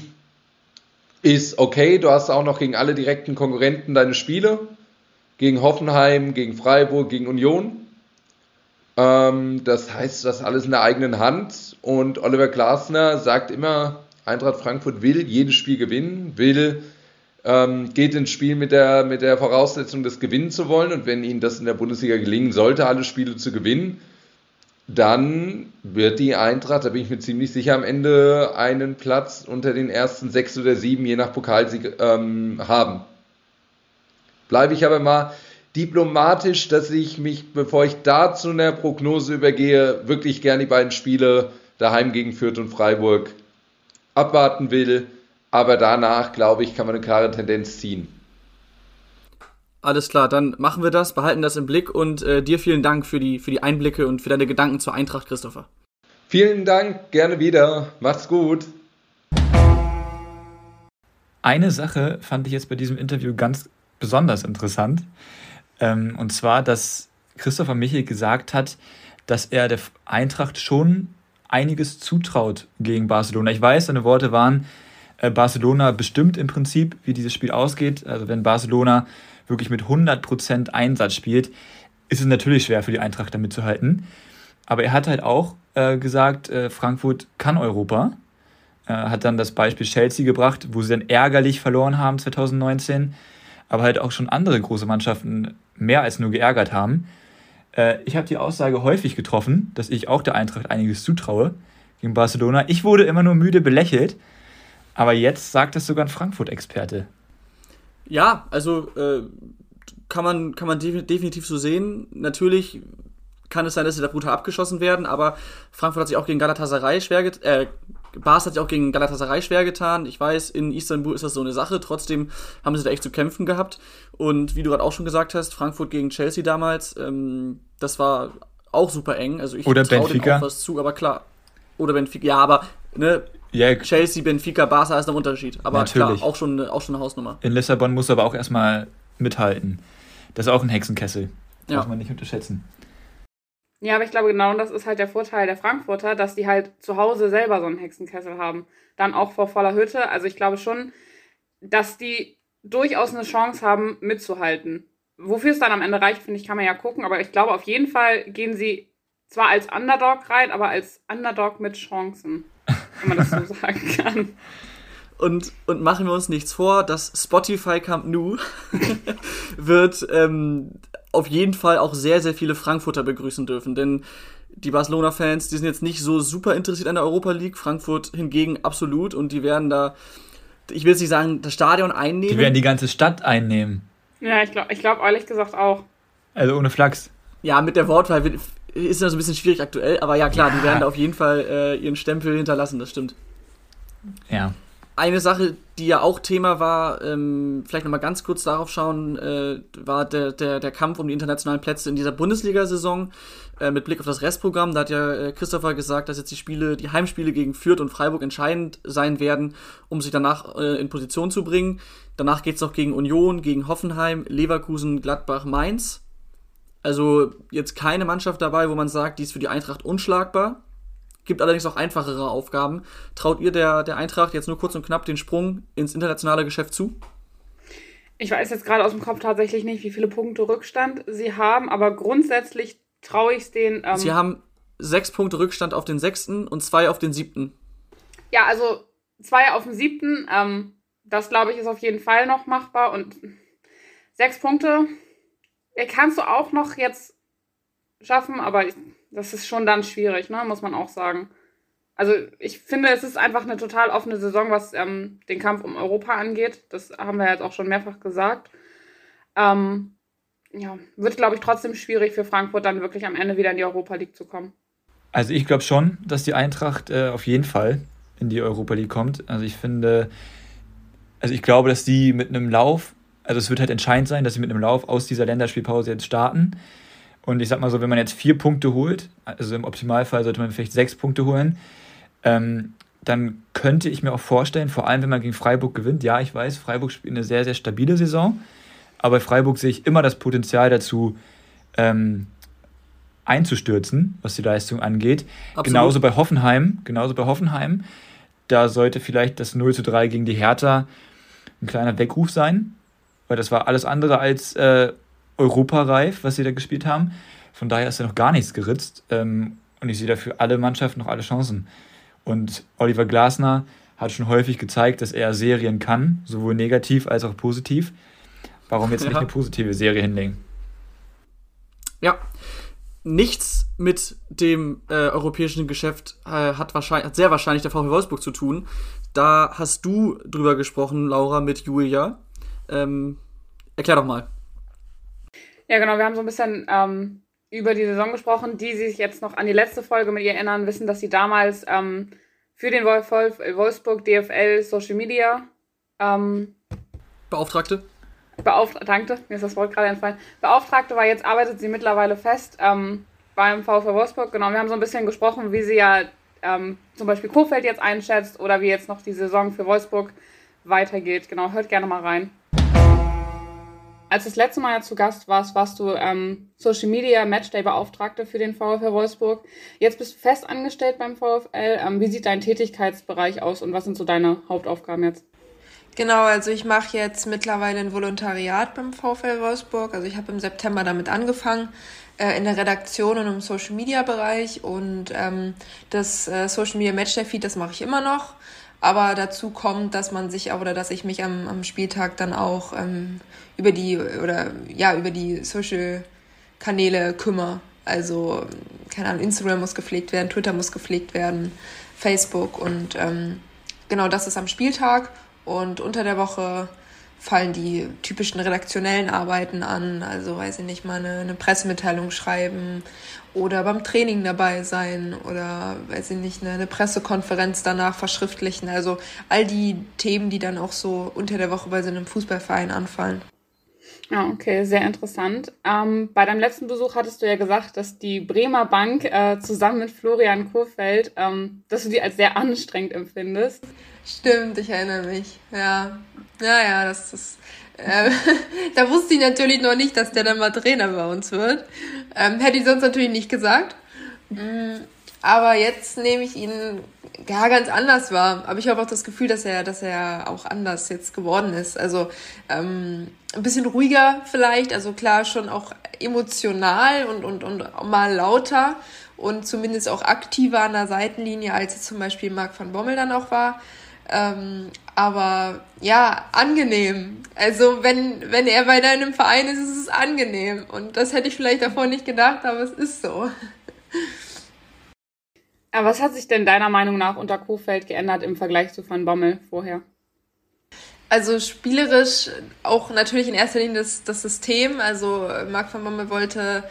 ist okay. Du hast auch noch gegen alle direkten Konkurrenten deine Spiele. Gegen Hoffenheim, gegen Freiburg, gegen Union. Ähm, das heißt, das alles in der eigenen Hand. Und Oliver Glasner sagt immer, Eintracht Frankfurt will jedes Spiel gewinnen, will, ähm, geht ins Spiel mit der, mit der Voraussetzung, das gewinnen zu wollen. Und wenn ihnen das in der Bundesliga gelingen sollte, alle Spiele zu gewinnen, dann wird die Eintracht, da bin ich mir ziemlich sicher, am Ende einen Platz unter den ersten sechs oder sieben, je nach Pokalsieg, ähm, haben. Bleibe ich aber mal diplomatisch, dass ich mich, bevor ich da zu einer Prognose übergehe, wirklich gerne die beiden Spiele daheim gegen Fürth und Freiburg abwarten will. Aber danach, glaube ich, kann man eine klare Tendenz ziehen. Alles klar, dann machen wir das, behalten das im Blick und äh, dir vielen Dank für die, für die Einblicke und für deine Gedanken zur Eintracht, Christopher. Vielen Dank, gerne wieder. Macht's gut. Eine Sache fand ich jetzt bei diesem Interview ganz besonders interessant. Ähm, und zwar, dass Christopher Michel gesagt hat, dass er der Eintracht schon einiges zutraut gegen Barcelona. Ich weiß, seine Worte waren, äh, Barcelona bestimmt im Prinzip, wie dieses Spiel ausgeht. Also wenn Barcelona wirklich mit 100% Einsatz spielt, ist es natürlich schwer für die Eintracht damit zu halten. Aber er hat halt auch äh, gesagt, äh, Frankfurt kann Europa. Äh, hat dann das Beispiel Chelsea gebracht, wo sie dann ärgerlich verloren haben 2019 aber halt auch schon andere große Mannschaften mehr als nur geärgert haben. Äh, ich habe die Aussage häufig getroffen, dass ich auch der Eintracht einiges zutraue gegen Barcelona. Ich wurde immer nur müde belächelt, aber jetzt sagt das sogar ein Frankfurt-Experte. Ja, also äh, kann man, kann man definitiv so sehen. Natürlich kann es sein, dass sie da brutal abgeschossen werden, aber Frankfurt hat sich auch gegen Galatasaray schwer, äh, Bas hat sich auch gegen Galatasaray schwer getan. Ich weiß, in Istanbul ist das so eine Sache. Trotzdem haben sie da echt zu kämpfen gehabt. Und wie du gerade auch schon gesagt hast, Frankfurt gegen Chelsea damals, ähm, das war auch super eng. Also ich Oder Benfica. auch was zu, aber klar. Oder Benfica. Ja, aber ne, yeah. Chelsea, Benfica, Barca ist ein Unterschied. Aber Natürlich. klar, auch schon, auch schon eine Hausnummer. In Lissabon muss aber auch erstmal mithalten. Das ist auch ein Hexenkessel. Ja. Darf man nicht unterschätzen. Ja, aber ich glaube, genau das ist halt der Vorteil der Frankfurter, dass die halt zu Hause selber so einen Hexenkessel haben. Dann auch vor voller Hütte. Also ich glaube schon, dass die durchaus eine Chance haben, mitzuhalten. Wofür es dann am Ende reicht, finde ich, kann man ja gucken. Aber ich glaube, auf jeden Fall gehen sie zwar als Underdog rein, aber als Underdog mit Chancen. Wenn man das so sagen kann. Und, und machen wir uns nichts vor, das Spotify Camp Nou wird ähm, auf jeden Fall auch sehr, sehr viele Frankfurter begrüßen dürfen. Denn die Barcelona-Fans, die sind jetzt nicht so super interessiert an der Europa League. Frankfurt hingegen absolut. Und die werden da, ich will jetzt nicht sagen, das Stadion einnehmen. Die werden die ganze Stadt einnehmen. Ja, ich glaube ich glaub ehrlich gesagt auch. Also ohne Flachs. Ja, mit der Wortwahl ist das ein bisschen schwierig aktuell. Aber ja, klar, ja. die werden da auf jeden Fall äh, ihren Stempel hinterlassen, das stimmt. Ja eine Sache, die ja auch Thema war, ähm, vielleicht nochmal ganz kurz darauf schauen, äh, war der, der, der Kampf um die internationalen Plätze in dieser Bundesliga-Saison äh, mit Blick auf das Restprogramm. Da hat ja äh, Christopher gesagt, dass jetzt die Spiele, die Heimspiele gegen Fürth und Freiburg entscheidend sein werden, um sich danach äh, in Position zu bringen. Danach geht es noch gegen Union, gegen Hoffenheim, Leverkusen, Gladbach, Mainz. Also jetzt keine Mannschaft dabei, wo man sagt, die ist für die Eintracht unschlagbar. Gibt allerdings auch einfachere Aufgaben. Traut ihr der, der Eintracht jetzt nur kurz und knapp den Sprung ins internationale Geschäft zu? Ich weiß jetzt gerade aus dem Kopf tatsächlich nicht, wie viele Punkte Rückstand sie haben, aber grundsätzlich traue ich es denen. Ähm sie haben sechs Punkte Rückstand auf den sechsten und zwei auf den siebten. Ja, also zwei auf den siebten. Ähm, das glaube ich ist auf jeden Fall noch machbar und sechs Punkte kannst du auch noch jetzt schaffen, aber das ist schon dann schwierig, ne? muss man auch sagen. Also ich finde, es ist einfach eine total offene Saison, was ähm, den Kampf um Europa angeht. Das haben wir jetzt auch schon mehrfach gesagt. Ähm, ja, wird, glaube ich, trotzdem schwierig für Frankfurt dann wirklich am Ende wieder in die Europa League zu kommen. Also ich glaube schon, dass die Eintracht äh, auf jeden Fall in die Europa League kommt. Also ich finde, also ich glaube, dass die mit einem Lauf, also es wird halt entscheidend sein, dass sie mit einem Lauf aus dieser Länderspielpause jetzt starten. Und ich sag mal so, wenn man jetzt vier Punkte holt, also im Optimalfall sollte man vielleicht sechs Punkte holen, ähm, dann könnte ich mir auch vorstellen, vor allem wenn man gegen Freiburg gewinnt, ja, ich weiß, Freiburg spielt eine sehr, sehr stabile Saison, aber bei Freiburg sehe ich immer das Potenzial dazu, ähm, einzustürzen, was die Leistung angeht. Absolut. Genauso bei Hoffenheim, genauso bei Hoffenheim. Da sollte vielleicht das 0 zu 3 gegen die Hertha ein kleiner Weckruf sein, weil das war alles andere als äh, europareif, was sie da gespielt haben. Von daher ist ja noch gar nichts geritzt. Ähm, und ich sehe dafür alle Mannschaften noch alle Chancen. Und Oliver Glasner hat schon häufig gezeigt, dass er Serien kann, sowohl negativ als auch positiv. Warum jetzt ja. nicht eine positive Serie hinlegen? Ja, nichts mit dem äh, europäischen Geschäft äh, hat, wahrscheinlich, hat sehr wahrscheinlich der VfL Wolfsburg zu tun. Da hast du drüber gesprochen, Laura, mit Julia. Ähm, erklär doch mal. Ja, genau, wir haben so ein bisschen ähm, über die Saison gesprochen. Die, die sich jetzt noch an die letzte Folge mit ihr erinnern, wissen, dass sie damals ähm, für den Wolf Wolfsburg DFL Social Media ähm, Beauftragte. Beauftragte, mir ist das Wort gerade entfallen. Beauftragte war jetzt, arbeitet sie mittlerweile fest ähm, beim VfL Wolfsburg. Genau, wir haben so ein bisschen gesprochen, wie sie ja ähm, zum Beispiel Kofeld jetzt einschätzt oder wie jetzt noch die Saison für Wolfsburg weitergeht. Genau, hört gerne mal rein. Als das letzte Mal ja zu Gast warst, warst du ähm, Social Media Matchday Beauftragte für den VfL Wolfsburg. Jetzt bist du fest angestellt beim VfL. Ähm, wie sieht dein Tätigkeitsbereich aus und was sind so deine Hauptaufgaben jetzt? Genau, also ich mache jetzt mittlerweile ein Volontariat beim VfL Wolfsburg. Also ich habe im September damit angefangen äh, in der Redaktion und im Social Media Bereich und ähm, das äh, Social Media Matchday Feed, das mache ich immer noch. Aber dazu kommt, dass man sich oder dass ich mich am, am Spieltag dann auch ähm, über die oder ja über die Social Kanäle kümmere. Also keine Ahnung, Instagram muss gepflegt werden, Twitter muss gepflegt werden, Facebook und ähm, genau das ist am Spieltag und unter der Woche fallen die typischen redaktionellen Arbeiten an, also weiß ich nicht, mal eine, eine Pressemitteilung schreiben oder beim Training dabei sein oder weiß ich nicht, eine, eine Pressekonferenz danach verschriftlichen. Also all die Themen, die dann auch so unter der Woche bei so einem Fußballverein anfallen. Ja, okay, sehr interessant. Ähm, bei deinem letzten Besuch hattest du ja gesagt, dass die Bremer Bank äh, zusammen mit Florian Kurfeld, ähm, dass du die als sehr anstrengend empfindest. Stimmt, ich erinnere mich. Ja, ja, ja, das ist. Äh, da wusste ich natürlich noch nicht, dass der dann mal Trainer bei uns wird. Ähm, hätte ich sonst natürlich nicht gesagt. Mhm. Aber jetzt nehme ich ihn ja ganz anders wahr. Aber ich habe auch das Gefühl, dass er, dass er auch anders jetzt geworden ist. Also ähm, ein bisschen ruhiger vielleicht. Also klar schon auch emotional und, und, und mal lauter und zumindest auch aktiver an der Seitenlinie, als es zum Beispiel Marc van Bommel dann auch war. Ähm, aber ja, angenehm. Also wenn, wenn er bei deinem Verein ist, ist es angenehm. Und das hätte ich vielleicht davor nicht gedacht, aber es ist so. Aber was hat sich denn deiner Meinung nach unter Kofeld geändert im Vergleich zu Van Bommel vorher? Also spielerisch auch natürlich in erster Linie das, das System. Also Marc van Bommel wollte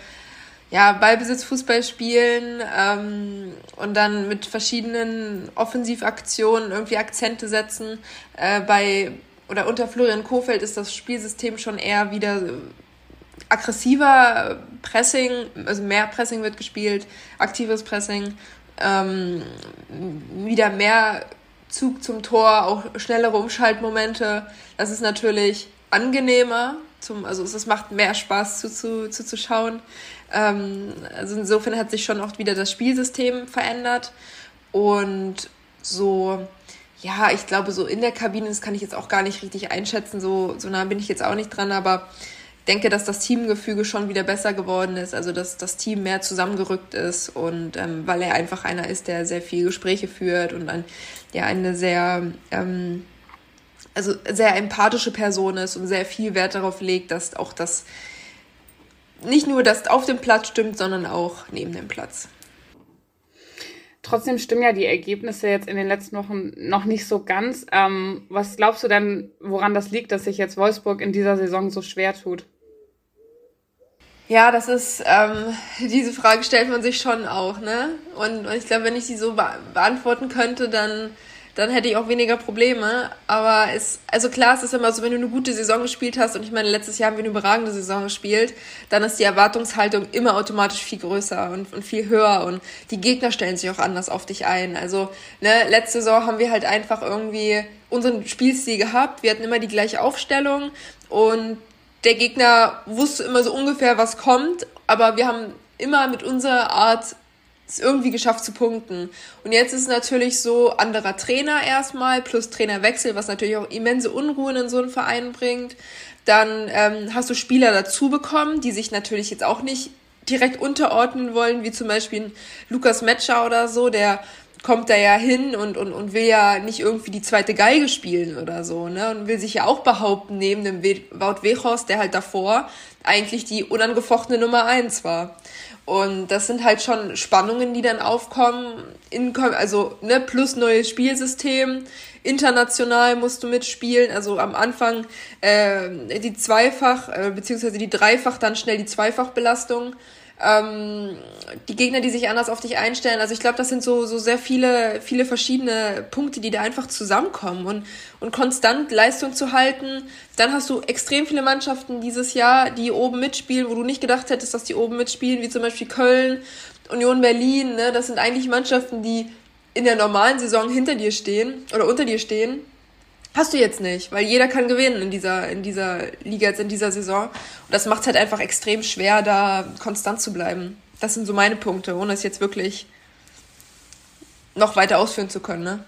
ja, Ballbesitzfußball spielen ähm, und dann mit verschiedenen Offensivaktionen irgendwie Akzente setzen. Äh, bei oder unter Florian Kofeld ist das Spielsystem schon eher wieder aggressiver Pressing, also mehr Pressing wird gespielt, aktives Pressing, ähm, wieder mehr Zug zum Tor, auch schnellere Umschaltmomente. Das ist natürlich angenehmer, zum, also es macht mehr Spaß zuzuschauen. Zu, zu, zu ähm, also insofern hat sich schon auch wieder das Spielsystem verändert. Und so, ja, ich glaube, so in der Kabine, das kann ich jetzt auch gar nicht richtig einschätzen, so, so nah bin ich jetzt auch nicht dran, aber denke, dass das Teamgefüge schon wieder besser geworden ist, also dass das Team mehr zusammengerückt ist und ähm, weil er einfach einer ist, der sehr viel Gespräche führt und ein, ja, eine sehr ähm, also sehr empathische Person ist und sehr viel Wert darauf legt, dass auch das nicht nur das auf dem Platz stimmt, sondern auch neben dem Platz. Trotzdem stimmen ja die Ergebnisse jetzt in den letzten Wochen noch nicht so ganz. Ähm, was glaubst du denn, woran das liegt, dass sich jetzt Wolfsburg in dieser Saison so schwer tut? Ja, das ist, ähm, diese Frage stellt man sich schon auch, ne? Und, und ich glaube, wenn ich sie so be beantworten könnte, dann dann hätte ich auch weniger Probleme. Aber es, also klar, es ist immer so, wenn du eine gute Saison gespielt hast, und ich meine, letztes Jahr haben wir eine überragende Saison gespielt, dann ist die Erwartungshaltung immer automatisch viel größer und, und viel höher und die Gegner stellen sich auch anders auf dich ein. Also, ne, letzte Saison haben wir halt einfach irgendwie unseren Spielstil gehabt. Wir hatten immer die gleiche Aufstellung und der Gegner wusste immer so ungefähr, was kommt, aber wir haben immer mit unserer Art es irgendwie geschafft zu punkten. Und jetzt ist natürlich so anderer Trainer erstmal, plus Trainerwechsel, was natürlich auch immense Unruhen in so einen Verein bringt. Dann ähm, hast du Spieler dazu bekommen, die sich natürlich jetzt auch nicht direkt unterordnen wollen, wie zum Beispiel Lukas Metscher oder so, der kommt da ja hin und, und, und will ja nicht irgendwie die zweite Geige spielen oder so, ne? Und will sich ja auch behaupten, neben dem Wout Weghorst, der halt davor eigentlich die unangefochtene Nummer eins war. Und das sind halt schon Spannungen, die dann aufkommen. In, also, ne, plus neues Spielsystem. International musst du mitspielen. Also am Anfang äh, die Zweifach, äh, beziehungsweise die Dreifach, dann schnell die Zweifachbelastung ähm, die Gegner, die sich anders auf dich einstellen. Also ich glaube, das sind so, so sehr viele, viele verschiedene Punkte, die da einfach zusammenkommen und, und konstant Leistung zu halten. Dann hast du extrem viele Mannschaften dieses Jahr, die oben mitspielen, wo du nicht gedacht hättest, dass die oben mitspielen, wie zum Beispiel Köln, Union Berlin. Ne? Das sind eigentlich Mannschaften, die in der normalen Saison hinter dir stehen oder unter dir stehen Hast du jetzt nicht, weil jeder kann gewinnen in dieser, in dieser Liga, jetzt in dieser Saison. Und das macht es halt einfach extrem schwer, da konstant zu bleiben. Das sind so meine Punkte, ohne es jetzt wirklich noch weiter ausführen zu können. Ne?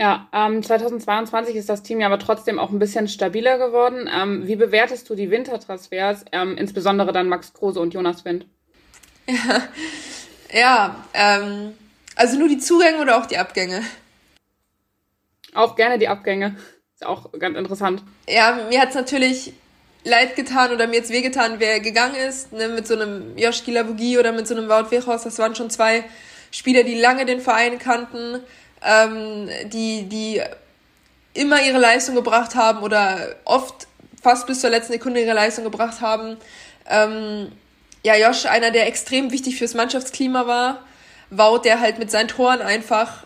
Ja, ähm, 2022 ist das Team ja aber trotzdem auch ein bisschen stabiler geworden. Ähm, wie bewertest du die Wintertransfers, ähm, insbesondere dann Max Kruse und Jonas Wind? Ja, ja ähm, also nur die Zugänge oder auch die Abgänge? Auch gerne die Abgänge. Ist auch ganz interessant. Ja, mir hat's natürlich leid getan oder mir jetzt wehgetan, wer gegangen ist, ne, mit so einem Josh Gilabugi oder mit so einem Wout Weghorst. Das waren schon zwei Spieler, die lange den Verein kannten, ähm, die, die immer ihre Leistung gebracht haben oder oft fast bis zur letzten Sekunde ihre Leistung gebracht haben. Ähm, ja, Josh, einer, der extrem wichtig fürs Mannschaftsklima war. Wout, der halt mit seinen Toren einfach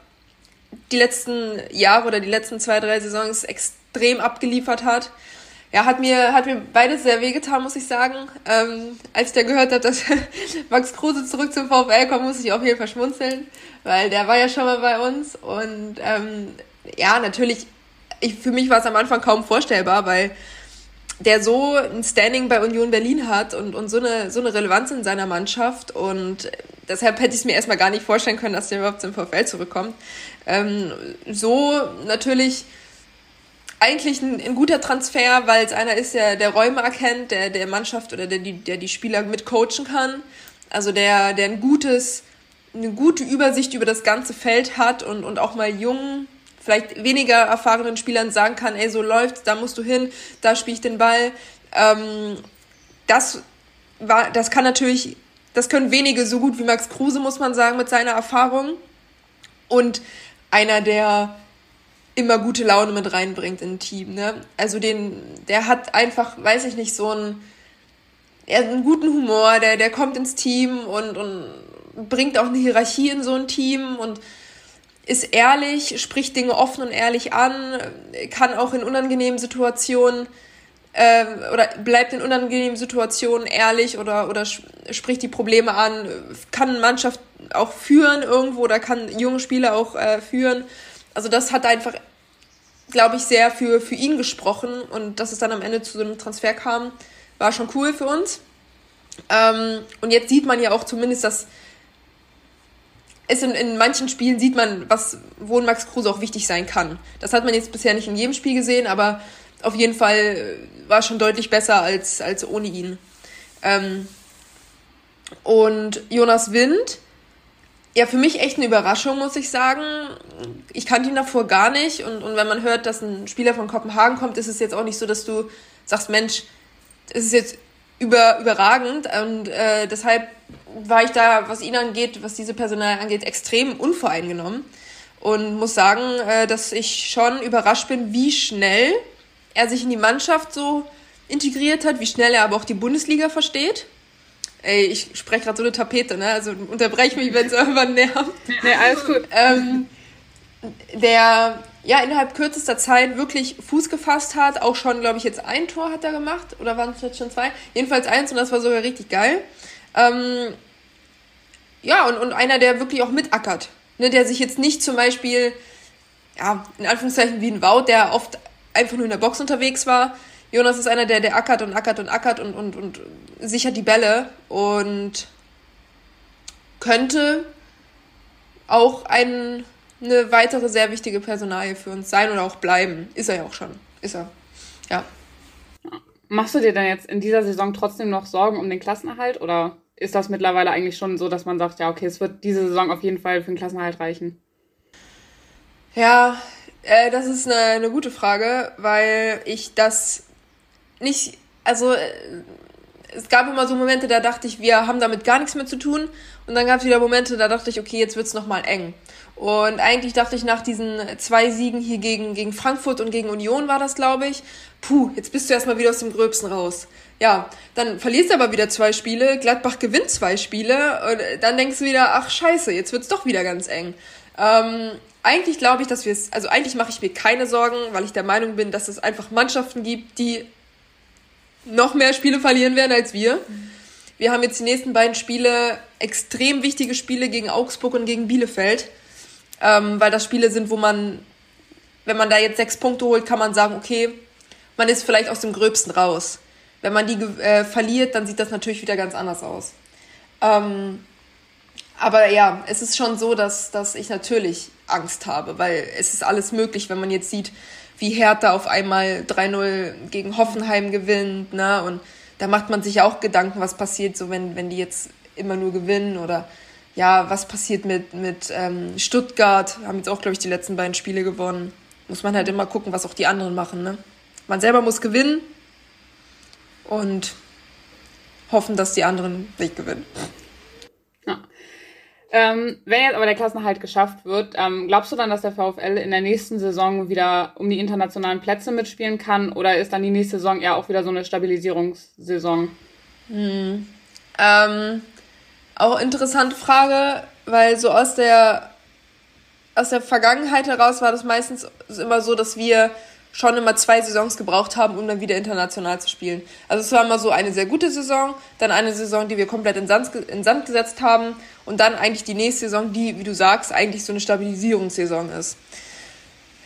die letzten Jahre oder die letzten zwei, drei Saisons extrem abgeliefert hat. Ja, hat mir, hat mir beides sehr wehgetan, muss ich sagen. Ähm, als ich da gehört habe, dass Max Kruse zurück zum VfL kommt, muss ich auf jeden Fall schmunzeln, weil der war ja schon mal bei uns. Und ähm, ja, natürlich, ich, für mich war es am Anfang kaum vorstellbar, weil der so ein Standing bei Union Berlin hat und, und so, eine, so eine Relevanz in seiner Mannschaft. Und deshalb hätte ich es mir erstmal gar nicht vorstellen können, dass der überhaupt zum VfL zurückkommt. Ähm, so natürlich eigentlich ein, ein guter Transfer, weil es einer ist, der, der Räume erkennt, der der Mannschaft oder der die, der die Spieler mit coachen kann. Also der, der ein gutes, eine gute Übersicht über das ganze Feld hat und, und auch mal jungen vielleicht weniger erfahrenen Spielern sagen kann, ey, so läuft's, da musst du hin, da spiele ich den Ball. Ähm, das war, das kann natürlich, das können wenige so gut wie Max Kruse, muss man sagen, mit seiner Erfahrung. Und einer, der immer gute Laune mit reinbringt in ein Team, ne? Also den, der hat einfach, weiß ich nicht, so einen, er hat einen guten Humor, der, der kommt ins Team und, und bringt auch eine Hierarchie in so ein Team und ist ehrlich, spricht Dinge offen und ehrlich an, kann auch in unangenehmen Situationen äh, oder bleibt in unangenehmen Situationen ehrlich oder, oder spricht die Probleme an, kann Mannschaft auch führen irgendwo oder kann junge Spieler auch äh, führen. Also das hat einfach, glaube ich, sehr für, für ihn gesprochen und dass es dann am Ende zu so einem Transfer kam, war schon cool für uns. Ähm, und jetzt sieht man ja auch zumindest, dass es in, in manchen Spielen sieht man, was, wo Max Kruse auch wichtig sein kann. Das hat man jetzt bisher nicht in jedem Spiel gesehen, aber auf jeden Fall war es schon deutlich besser als, als ohne ihn. Ähm, und Jonas Wind ja, für mich echt eine Überraschung, muss ich sagen. Ich kannte ihn davor gar nicht. Und, und wenn man hört, dass ein Spieler von Kopenhagen kommt, ist es jetzt auch nicht so, dass du sagst, Mensch, es ist jetzt über, überragend. Und äh, deshalb war ich da, was ihn angeht, was diese Personal angeht, extrem unvoreingenommen. Und muss sagen, äh, dass ich schon überrascht bin, wie schnell er sich in die Mannschaft so integriert hat, wie schnell er aber auch die Bundesliga versteht. Ey, ich spreche gerade so eine Tapete, ne? Also unterbreche mich, wenn es irgendwann nervt. Nee, alles gut. Ähm, der ja innerhalb kürzester Zeit wirklich Fuß gefasst hat. Auch schon, glaube ich, jetzt ein Tor hat er gemacht. Oder waren es jetzt schon zwei? Jedenfalls eins und das war sogar richtig geil. Ähm, ja, und, und einer, der wirklich auch mitackert. Ne, der sich jetzt nicht zum Beispiel, ja, in Anführungszeichen wie ein Wout, der oft einfach nur in der Box unterwegs war, Jonas ist einer, der, der ackert und ackert und ackert und, und, und sichert die Bälle und könnte auch ein, eine weitere sehr wichtige Personalie für uns sein oder auch bleiben. Ist er ja auch schon. Ist er. Ja. Machst du dir denn jetzt in dieser Saison trotzdem noch Sorgen um den Klassenerhalt oder ist das mittlerweile eigentlich schon so, dass man sagt, ja, okay, es wird diese Saison auf jeden Fall für den Klassenerhalt reichen? Ja, äh, das ist eine, eine gute Frage, weil ich das nicht, also äh, es gab immer so Momente, da dachte ich, wir haben damit gar nichts mehr zu tun. Und dann gab es wieder Momente, da dachte ich, okay, jetzt wird's noch mal eng. Und eigentlich dachte ich nach diesen zwei Siegen hier gegen, gegen Frankfurt und gegen Union war das, glaube ich, puh, jetzt bist du erstmal wieder aus dem Gröbsten raus. Ja, dann verlierst du aber wieder zwei Spiele, Gladbach gewinnt zwei Spiele und dann denkst du wieder, ach scheiße, jetzt wird's doch wieder ganz eng. Ähm, eigentlich glaube ich, dass wir es, also eigentlich mache ich mir keine Sorgen, weil ich der Meinung bin, dass es einfach Mannschaften gibt, die noch mehr Spiele verlieren werden als wir. Wir haben jetzt die nächsten beiden Spiele, extrem wichtige Spiele gegen Augsburg und gegen Bielefeld, ähm, weil das Spiele sind, wo man, wenn man da jetzt sechs Punkte holt, kann man sagen, okay, man ist vielleicht aus dem Gröbsten raus. Wenn man die äh, verliert, dann sieht das natürlich wieder ganz anders aus. Ähm, aber ja, es ist schon so, dass, dass ich natürlich Angst habe, weil es ist alles möglich, wenn man jetzt sieht, wie Hertha auf einmal 3-0 gegen Hoffenheim gewinnt, ne? Und da macht man sich auch Gedanken, was passiert, so wenn, wenn die jetzt immer nur gewinnen oder ja, was passiert mit, mit ähm, Stuttgart, haben jetzt auch, glaube ich, die letzten beiden Spiele gewonnen. Muss man halt immer gucken, was auch die anderen machen, ne? Man selber muss gewinnen und hoffen, dass die anderen nicht gewinnen. Ähm, wenn jetzt aber der Klassenerhalt geschafft wird, ähm, glaubst du dann, dass der VfL in der nächsten Saison wieder um die internationalen Plätze mitspielen kann oder ist dann die nächste Saison eher auch wieder so eine Stabilisierungssaison? Hm. Ähm, auch interessante Frage, weil so aus der aus der Vergangenheit heraus war das meistens immer so, dass wir schon immer zwei Saisons gebraucht haben, um dann wieder international zu spielen. Also es war immer so eine sehr gute Saison, dann eine Saison, die wir komplett in Sand, in Sand gesetzt haben und dann eigentlich die nächste Saison, die, wie du sagst, eigentlich so eine Stabilisierungssaison ist.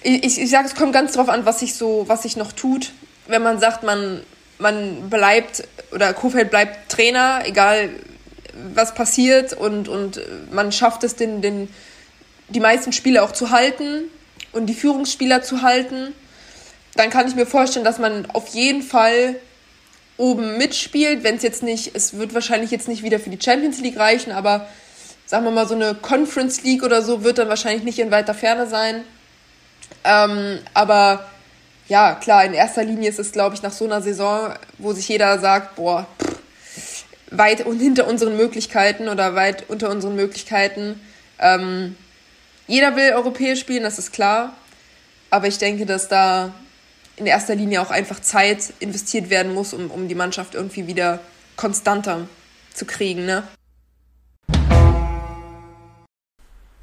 Ich, ich, ich sage, es kommt ganz drauf an, was sich so, was sich noch tut. Wenn man sagt, man, man bleibt oder Kofeld bleibt Trainer, egal was passiert und, und man schafft es, den, den, die meisten Spiele auch zu halten und die Führungsspieler zu halten, dann kann ich mir vorstellen, dass man auf jeden Fall oben mitspielt, wenn es jetzt nicht, es wird wahrscheinlich jetzt nicht wieder für die Champions League reichen, aber sagen wir mal so eine Conference League oder so wird dann wahrscheinlich nicht in weiter Ferne sein. Ähm, aber ja, klar, in erster Linie ist es, glaube ich, nach so einer Saison, wo sich jeder sagt, boah, pff, weit und hinter unseren Möglichkeiten oder weit unter unseren Möglichkeiten. Ähm, jeder will europäisch spielen, das ist klar. Aber ich denke, dass da in erster Linie auch einfach Zeit investiert werden muss, um, um die Mannschaft irgendwie wieder konstanter zu kriegen. Ne?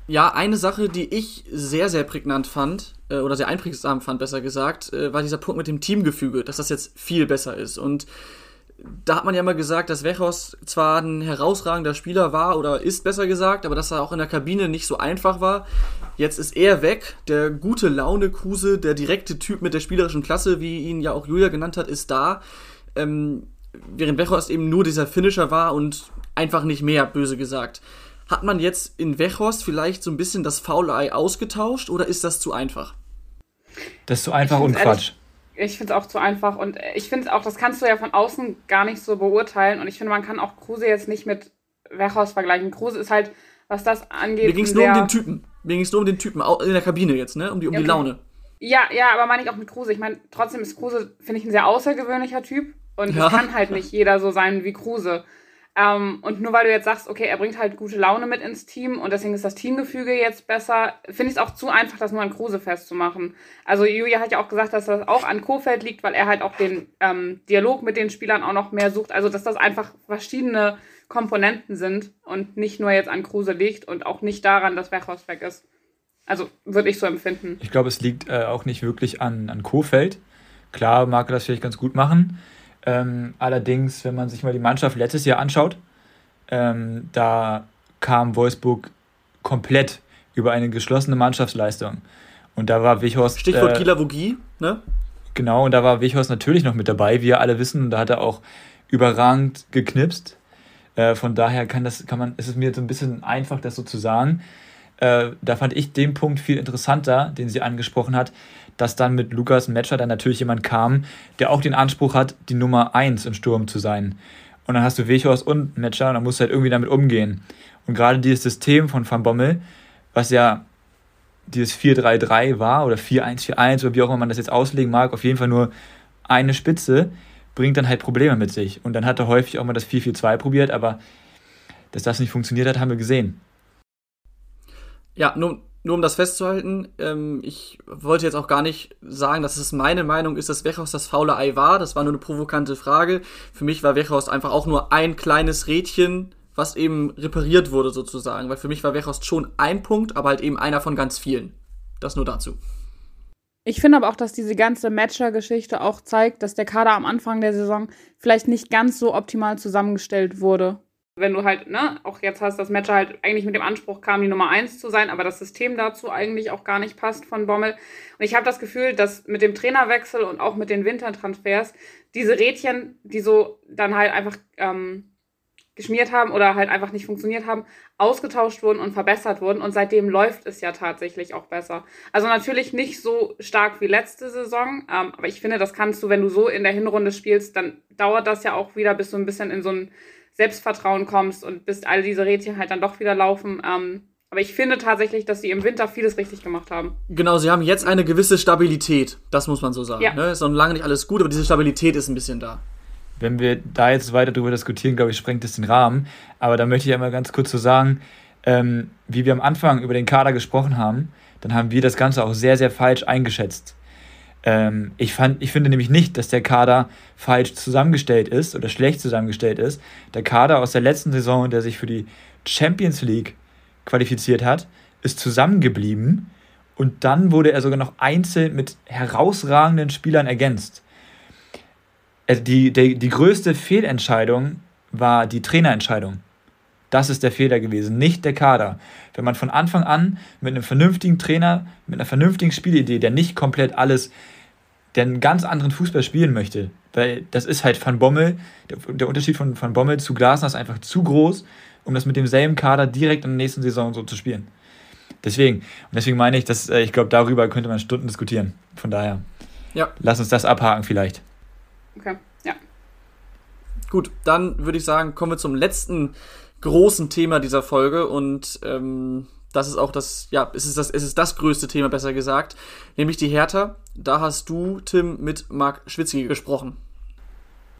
Ja, eine Sache, die ich sehr, sehr prägnant fand, äh, oder sehr einprägsam fand, besser gesagt, äh, war dieser Punkt mit dem Teamgefüge, dass das jetzt viel besser ist. Und da hat man ja mal gesagt, dass Wechos zwar ein herausragender Spieler war oder ist besser gesagt, aber dass er auch in der Kabine nicht so einfach war. Jetzt ist er weg. Der gute Laune Kruse, der direkte Typ mit der spielerischen Klasse, wie ihn ja auch Julia genannt hat, ist da. Ähm, während Wechos eben nur dieser Finisher war und einfach nicht mehr, böse gesagt. Hat man jetzt in Wechhorst vielleicht so ein bisschen das faule Ei ausgetauscht oder ist das zu einfach? Das ist zu einfach und Quatsch. Ich finde es auch zu einfach und ich finde es auch, das kannst du ja von außen gar nicht so beurteilen und ich finde, man kann auch Kruse jetzt nicht mit Wechhaus vergleichen. Kruse ist halt was das angeht. Mir ging es nur um den Typen. Mir ging es nur um den Typen in der Kabine jetzt, ne? Um die, um okay. die Laune. Ja, ja, aber meine ich auch mit Kruse. Ich meine, trotzdem ist Kruse, finde ich, ein sehr außergewöhnlicher Typ. Und ja. es kann halt nicht jeder so sein wie Kruse. Ähm, und nur weil du jetzt sagst, okay, er bringt halt gute Laune mit ins Team und deswegen ist das Teamgefüge jetzt besser, finde ich es auch zu einfach, das nur an Kruse festzumachen. Also Julia hat ja auch gesagt, dass das auch an Kofeld liegt, weil er halt auch den ähm, Dialog mit den Spielern auch noch mehr sucht. Also dass das einfach verschiedene Komponenten sind und nicht nur jetzt an Kruse liegt und auch nicht daran, dass Wechhaus weg ist. Also würde ich so empfinden. Ich glaube, es liegt äh, auch nicht wirklich an, an Kofeld. Klar mag er das vielleicht ganz gut machen. Ähm, allerdings, wenn man sich mal die Mannschaft letztes Jahr anschaut, ähm, da kam Wolfsburg komplett über eine geschlossene Mannschaftsleistung. Und da war Wichhorst. Stichwort äh, Gilavogie, ne? Genau, und da war Wichhorst natürlich noch mit dabei, wie wir alle wissen. Und da hat er auch überragend geknipst. Äh, von daher kann das, kann man, ist es mir so ein bisschen einfach, das so zu sagen. Äh, da fand ich den Punkt viel interessanter, den sie angesprochen hat, dass dann mit Lukas Metscher dann natürlich jemand kam, der auch den Anspruch hat, die Nummer 1 im Sturm zu sein. Und dann hast du Wechhorst und Metscher und dann musst du halt irgendwie damit umgehen. Und gerade dieses System von Van Bommel, was ja dieses 4-3-3 war oder 4-1-4-1 oder wie auch immer man das jetzt auslegen mag, auf jeden Fall nur eine Spitze, bringt dann halt Probleme mit sich. Und dann hat er häufig auch mal das 4-4-2 probiert, aber dass das nicht funktioniert hat, haben wir gesehen. Ja, nur, nur um das festzuhalten, ähm, ich wollte jetzt auch gar nicht sagen, dass es meine Meinung ist, dass Wechhorst das faule Ei war. Das war nur eine provokante Frage. Für mich war Wechhorst einfach auch nur ein kleines Rädchen, was eben repariert wurde sozusagen. Weil für mich war Wechhorst schon ein Punkt, aber halt eben einer von ganz vielen. Das nur dazu. Ich finde aber auch, dass diese ganze Matcher-Geschichte auch zeigt, dass der Kader am Anfang der Saison vielleicht nicht ganz so optimal zusammengestellt wurde wenn du halt, ne, auch jetzt hast, das Matcher halt eigentlich mit dem Anspruch kam, die Nummer eins zu sein, aber das System dazu eigentlich auch gar nicht passt von Bommel. Und ich habe das Gefühl, dass mit dem Trainerwechsel und auch mit den Wintertransfers diese Rädchen, die so dann halt einfach ähm, geschmiert haben oder halt einfach nicht funktioniert haben, ausgetauscht wurden und verbessert wurden. Und seitdem läuft es ja tatsächlich auch besser. Also natürlich nicht so stark wie letzte Saison, ähm, aber ich finde, das kannst du, wenn du so in der Hinrunde spielst, dann dauert das ja auch wieder, bis du ein bisschen in so ein Selbstvertrauen kommst und bis all diese Rädchen halt dann doch wieder laufen. Ähm, aber ich finde tatsächlich, dass sie im Winter vieles richtig gemacht haben. Genau, sie haben jetzt eine gewisse Stabilität. Das muss man so sagen. Ja. Ne? Ist noch lange nicht alles gut, aber diese Stabilität ist ein bisschen da. Wenn wir da jetzt weiter darüber diskutieren, glaube ich, sprengt es den Rahmen. Aber da möchte ich einmal ganz kurz so sagen, ähm, wie wir am Anfang über den Kader gesprochen haben, dann haben wir das Ganze auch sehr, sehr falsch eingeschätzt. Ähm, ich, fand, ich finde nämlich nicht, dass der Kader falsch zusammengestellt ist oder schlecht zusammengestellt ist. Der Kader aus der letzten Saison, der sich für die Champions League qualifiziert hat, ist zusammengeblieben und dann wurde er sogar noch einzeln mit herausragenden Spielern ergänzt. Also die, die, die größte Fehlentscheidung war die Trainerentscheidung. Das ist der Fehler gewesen, nicht der Kader. Wenn man von Anfang an mit einem vernünftigen Trainer, mit einer vernünftigen Spielidee, der nicht komplett alles, der einen ganz anderen Fußball spielen möchte, weil das ist halt Van Bommel, der, der Unterschied von Van Bommel zu Glasner ist einfach zu groß, um das mit demselben Kader direkt in der nächsten Saison so zu spielen. Deswegen, und deswegen meine ich, dass äh, ich glaube, darüber könnte man Stunden diskutieren. Von daher, ja. lass uns das abhaken vielleicht. Okay, ja. Gut, dann würde ich sagen, kommen wir zum letzten großen Thema dieser Folge und ähm, das ist auch das, ja, es ist das, es ist das größte Thema, besser gesagt, nämlich die Hertha. Da hast du, Tim, mit Marc Schwitzky gesprochen.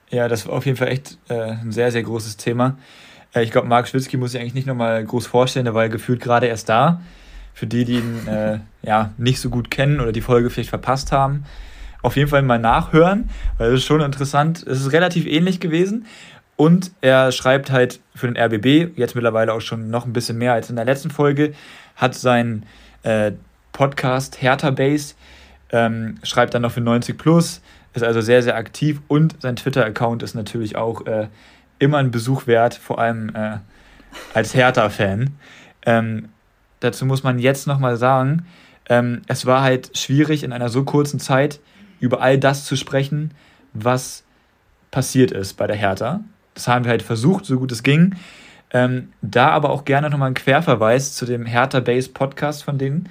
Ja, das war auf jeden Fall echt äh, ein sehr, sehr großes Thema. Äh, ich glaube, Marc Schwitzky muss ich eigentlich nicht nochmal groß vorstellen, der war ja gefühlt gerade erst da. Für die, die ihn äh, ja, nicht so gut kennen oder die Folge vielleicht verpasst haben, auf jeden Fall mal nachhören, weil es ist schon interessant. Es ist relativ ähnlich gewesen. Und er schreibt halt für den RBB, jetzt mittlerweile auch schon noch ein bisschen mehr als in der letzten Folge, hat sein äh, Podcast Hertha Base, ähm, schreibt dann noch für 90 Plus, ist also sehr, sehr aktiv und sein Twitter-Account ist natürlich auch äh, immer ein Besuch wert, vor allem äh, als Hertha-Fan. Ähm, dazu muss man jetzt nochmal sagen, ähm, es war halt schwierig in einer so kurzen Zeit über all das zu sprechen, was passiert ist bei der Hertha. Das haben wir halt versucht, so gut es ging. Ähm, da aber auch gerne nochmal ein Querverweis zu dem Hertha Base Podcast von denen.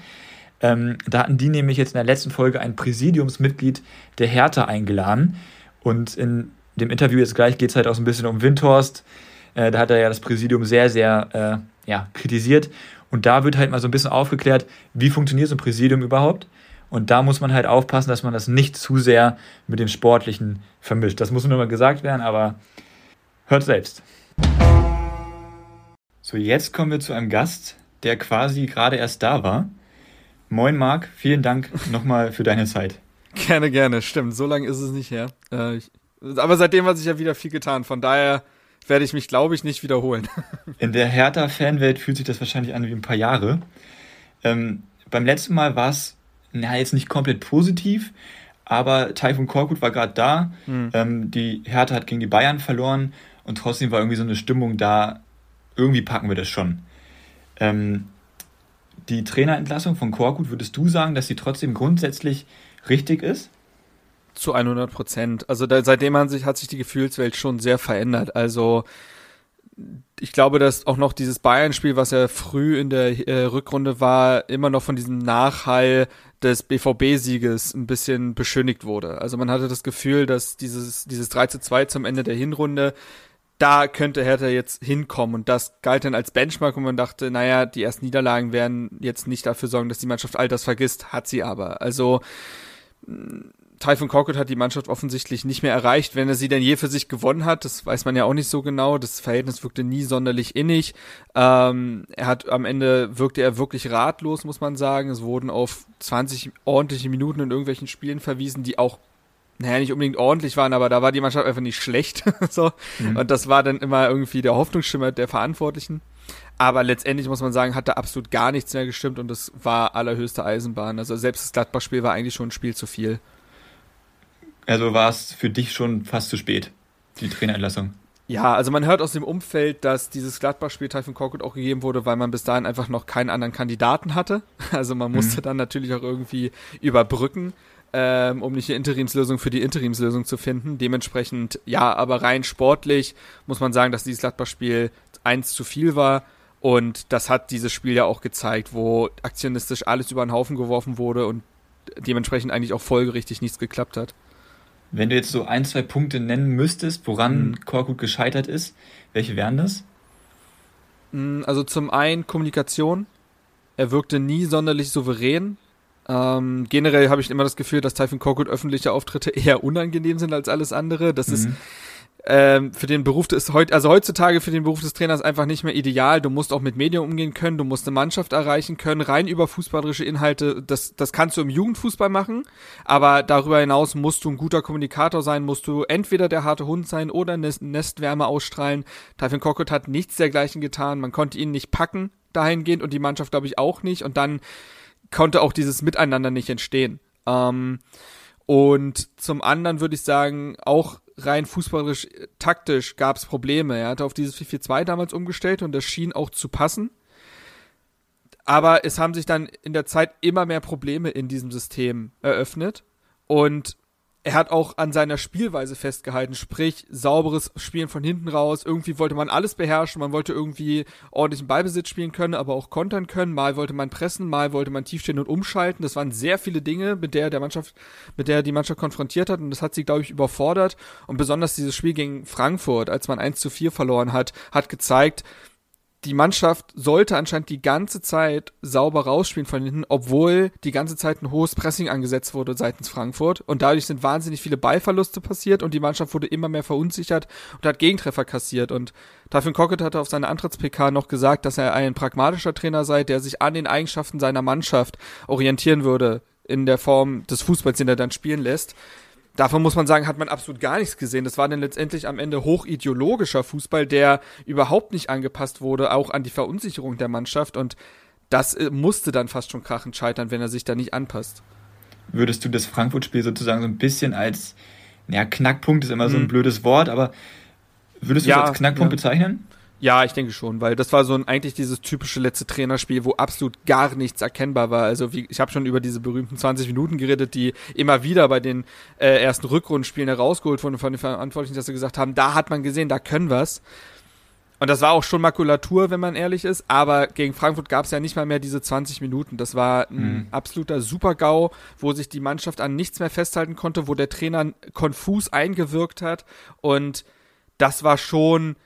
Ähm, da hatten die nämlich jetzt in der letzten Folge ein Präsidiumsmitglied der Hertha eingeladen. Und in dem Interview jetzt gleich geht es halt auch so ein bisschen um Windhorst. Äh, da hat er ja das Präsidium sehr, sehr ja, kritisiert. Und da wird halt mal so ein bisschen aufgeklärt, wie funktioniert so ein Präsidium überhaupt. Und da muss man halt aufpassen, dass man das nicht zu sehr mit dem Sportlichen vermischt. Das muss nur mal gesagt werden, aber hört selbst. So, jetzt kommen wir zu einem Gast, der quasi gerade erst da war. Moin Marc, vielen Dank nochmal für deine Zeit. Gerne, gerne, stimmt. So lange ist es nicht her. Äh, ich, aber seitdem hat sich ja wieder viel getan. Von daher werde ich mich, glaube ich, nicht wiederholen. In der Hertha-Fanwelt fühlt sich das wahrscheinlich an wie ein paar Jahre. Ähm, beim letzten Mal war es na, jetzt nicht komplett positiv, aber Taifun Korkut war gerade da. Mhm. Ähm, die Hertha hat gegen die Bayern verloren und trotzdem war irgendwie so eine Stimmung da, irgendwie packen wir das schon. Ähm, die Trainerentlassung von Korkut, würdest du sagen, dass sie trotzdem grundsätzlich richtig ist? Zu 100 Prozent. Also da, seitdem man sich, hat sich die Gefühlswelt schon sehr verändert. Also ich glaube, dass auch noch dieses Bayern-Spiel, was ja früh in der äh, Rückrunde war, immer noch von diesem Nachhall des BVB-Sieges ein bisschen beschönigt wurde. Also man hatte das Gefühl, dass dieses, dieses 3 zu 2 zum Ende der Hinrunde, da könnte Hertha jetzt hinkommen. Und das galt dann als Benchmark und man dachte, naja, die ersten Niederlagen werden jetzt nicht dafür sorgen, dass die Mannschaft all das vergisst, hat sie aber. Also Typhon Korkut hat die Mannschaft offensichtlich nicht mehr erreicht. Wenn er sie denn je für sich gewonnen hat, das weiß man ja auch nicht so genau. Das Verhältnis wirkte nie sonderlich innig. Ähm, er hat am Ende wirkte er wirklich ratlos, muss man sagen. Es wurden auf 20 ordentliche Minuten in irgendwelchen Spielen verwiesen, die auch naja, nicht unbedingt ordentlich waren, aber da war die Mannschaft einfach nicht schlecht. so. Mhm. Und das war dann immer irgendwie der Hoffnungsschimmer der Verantwortlichen. Aber letztendlich muss man sagen, hat da absolut gar nichts mehr gestimmt und es war allerhöchste Eisenbahn. Also selbst das Gladbach-Spiel war eigentlich schon ein Spiel zu viel. Also war es für dich schon fast zu spät, die Trainerentlassung? Ja, also man hört aus dem Umfeld, dass dieses Gladbach-Spiel Typhoon Korkut auch gegeben wurde, weil man bis dahin einfach noch keinen anderen Kandidaten hatte. Also man musste mhm. dann natürlich auch irgendwie überbrücken, ähm, um nicht eine Interimslösung für die Interimslösung zu finden. Dementsprechend, ja, aber rein sportlich muss man sagen, dass dieses Gladbach-Spiel eins zu viel war. Und das hat dieses Spiel ja auch gezeigt, wo aktionistisch alles über den Haufen geworfen wurde und dementsprechend eigentlich auch folgerichtig nichts geklappt hat. Wenn du jetzt so ein, zwei Punkte nennen müsstest, woran mhm. Korkut gescheitert ist, welche wären das? Mm, also zum einen Kommunikation. Er wirkte nie sonderlich souverän. Ähm, generell habe ich immer das Gefühl, dass Typhon Korkut öffentliche Auftritte eher unangenehm sind als alles andere. Das mhm. ist ähm, für den Beruf des heute, also heutzutage für den Beruf des Trainers einfach nicht mehr ideal. Du musst auch mit Medien umgehen können, du musst eine Mannschaft erreichen können, rein über fußballerische Inhalte. Das, das kannst du im Jugendfußball machen, aber darüber hinaus musst du ein guter Kommunikator sein, musst du entweder der harte Hund sein oder Nest, Nestwärme ausstrahlen. Typhon Kokot hat nichts dergleichen getan. Man konnte ihn nicht packen dahingehend und die Mannschaft glaube ich auch nicht und dann konnte auch dieses Miteinander nicht entstehen. Ähm, und zum anderen würde ich sagen, auch rein fußballerisch, äh, taktisch gab es Probleme. Er hatte auf dieses 4-4-2 damals umgestellt und das schien auch zu passen. Aber es haben sich dann in der Zeit immer mehr Probleme in diesem System eröffnet. Und er hat auch an seiner Spielweise festgehalten, sprich sauberes Spielen von hinten raus. Irgendwie wollte man alles beherrschen, man wollte irgendwie ordentlichen Ballbesitz spielen können, aber auch kontern können. Mal wollte man pressen, mal wollte man tief stehen und umschalten. Das waren sehr viele Dinge, mit der der Mannschaft, mit der die Mannschaft konfrontiert hat und das hat sie, glaube ich, überfordert. Und besonders dieses Spiel gegen Frankfurt, als man 1 zu 4 verloren hat, hat gezeigt, die Mannschaft sollte anscheinend die ganze Zeit sauber rausspielen von hinten, obwohl die ganze Zeit ein hohes Pressing angesetzt wurde seitens Frankfurt. Und dadurch sind wahnsinnig viele Ballverluste passiert und die Mannschaft wurde immer mehr verunsichert und hat Gegentreffer kassiert. Und Tafin Cockett hatte auf seiner Antritts-PK noch gesagt, dass er ein pragmatischer Trainer sei, der sich an den Eigenschaften seiner Mannschaft orientieren würde in der Form des Fußballs, den er dann spielen lässt. Davon muss man sagen, hat man absolut gar nichts gesehen. Das war dann letztendlich am Ende hochideologischer Fußball, der überhaupt nicht angepasst wurde, auch an die Verunsicherung der Mannschaft. Und das äh, musste dann fast schon krachend scheitern, wenn er sich da nicht anpasst. Würdest du das Frankfurt-Spiel sozusagen so ein bisschen als, ja, Knackpunkt ist immer so ein hm. blödes Wort, aber würdest du ja, es als Knackpunkt ja. bezeichnen? Ja, ich denke schon, weil das war so ein, eigentlich dieses typische letzte Trainerspiel, wo absolut gar nichts erkennbar war. Also wie, ich habe schon über diese berühmten 20 Minuten geredet, die immer wieder bei den äh, ersten Rückrundenspielen herausgeholt wurden von den Verantwortlichen, dass sie gesagt haben, da hat man gesehen, da können wir's. Und das war auch schon Makulatur, wenn man ehrlich ist, aber gegen Frankfurt gab es ja nicht mal mehr diese 20 Minuten. Das war ein mhm. absoluter Super-GAU, wo sich die Mannschaft an nichts mehr festhalten konnte, wo der Trainer konfus eingewirkt hat und das war schon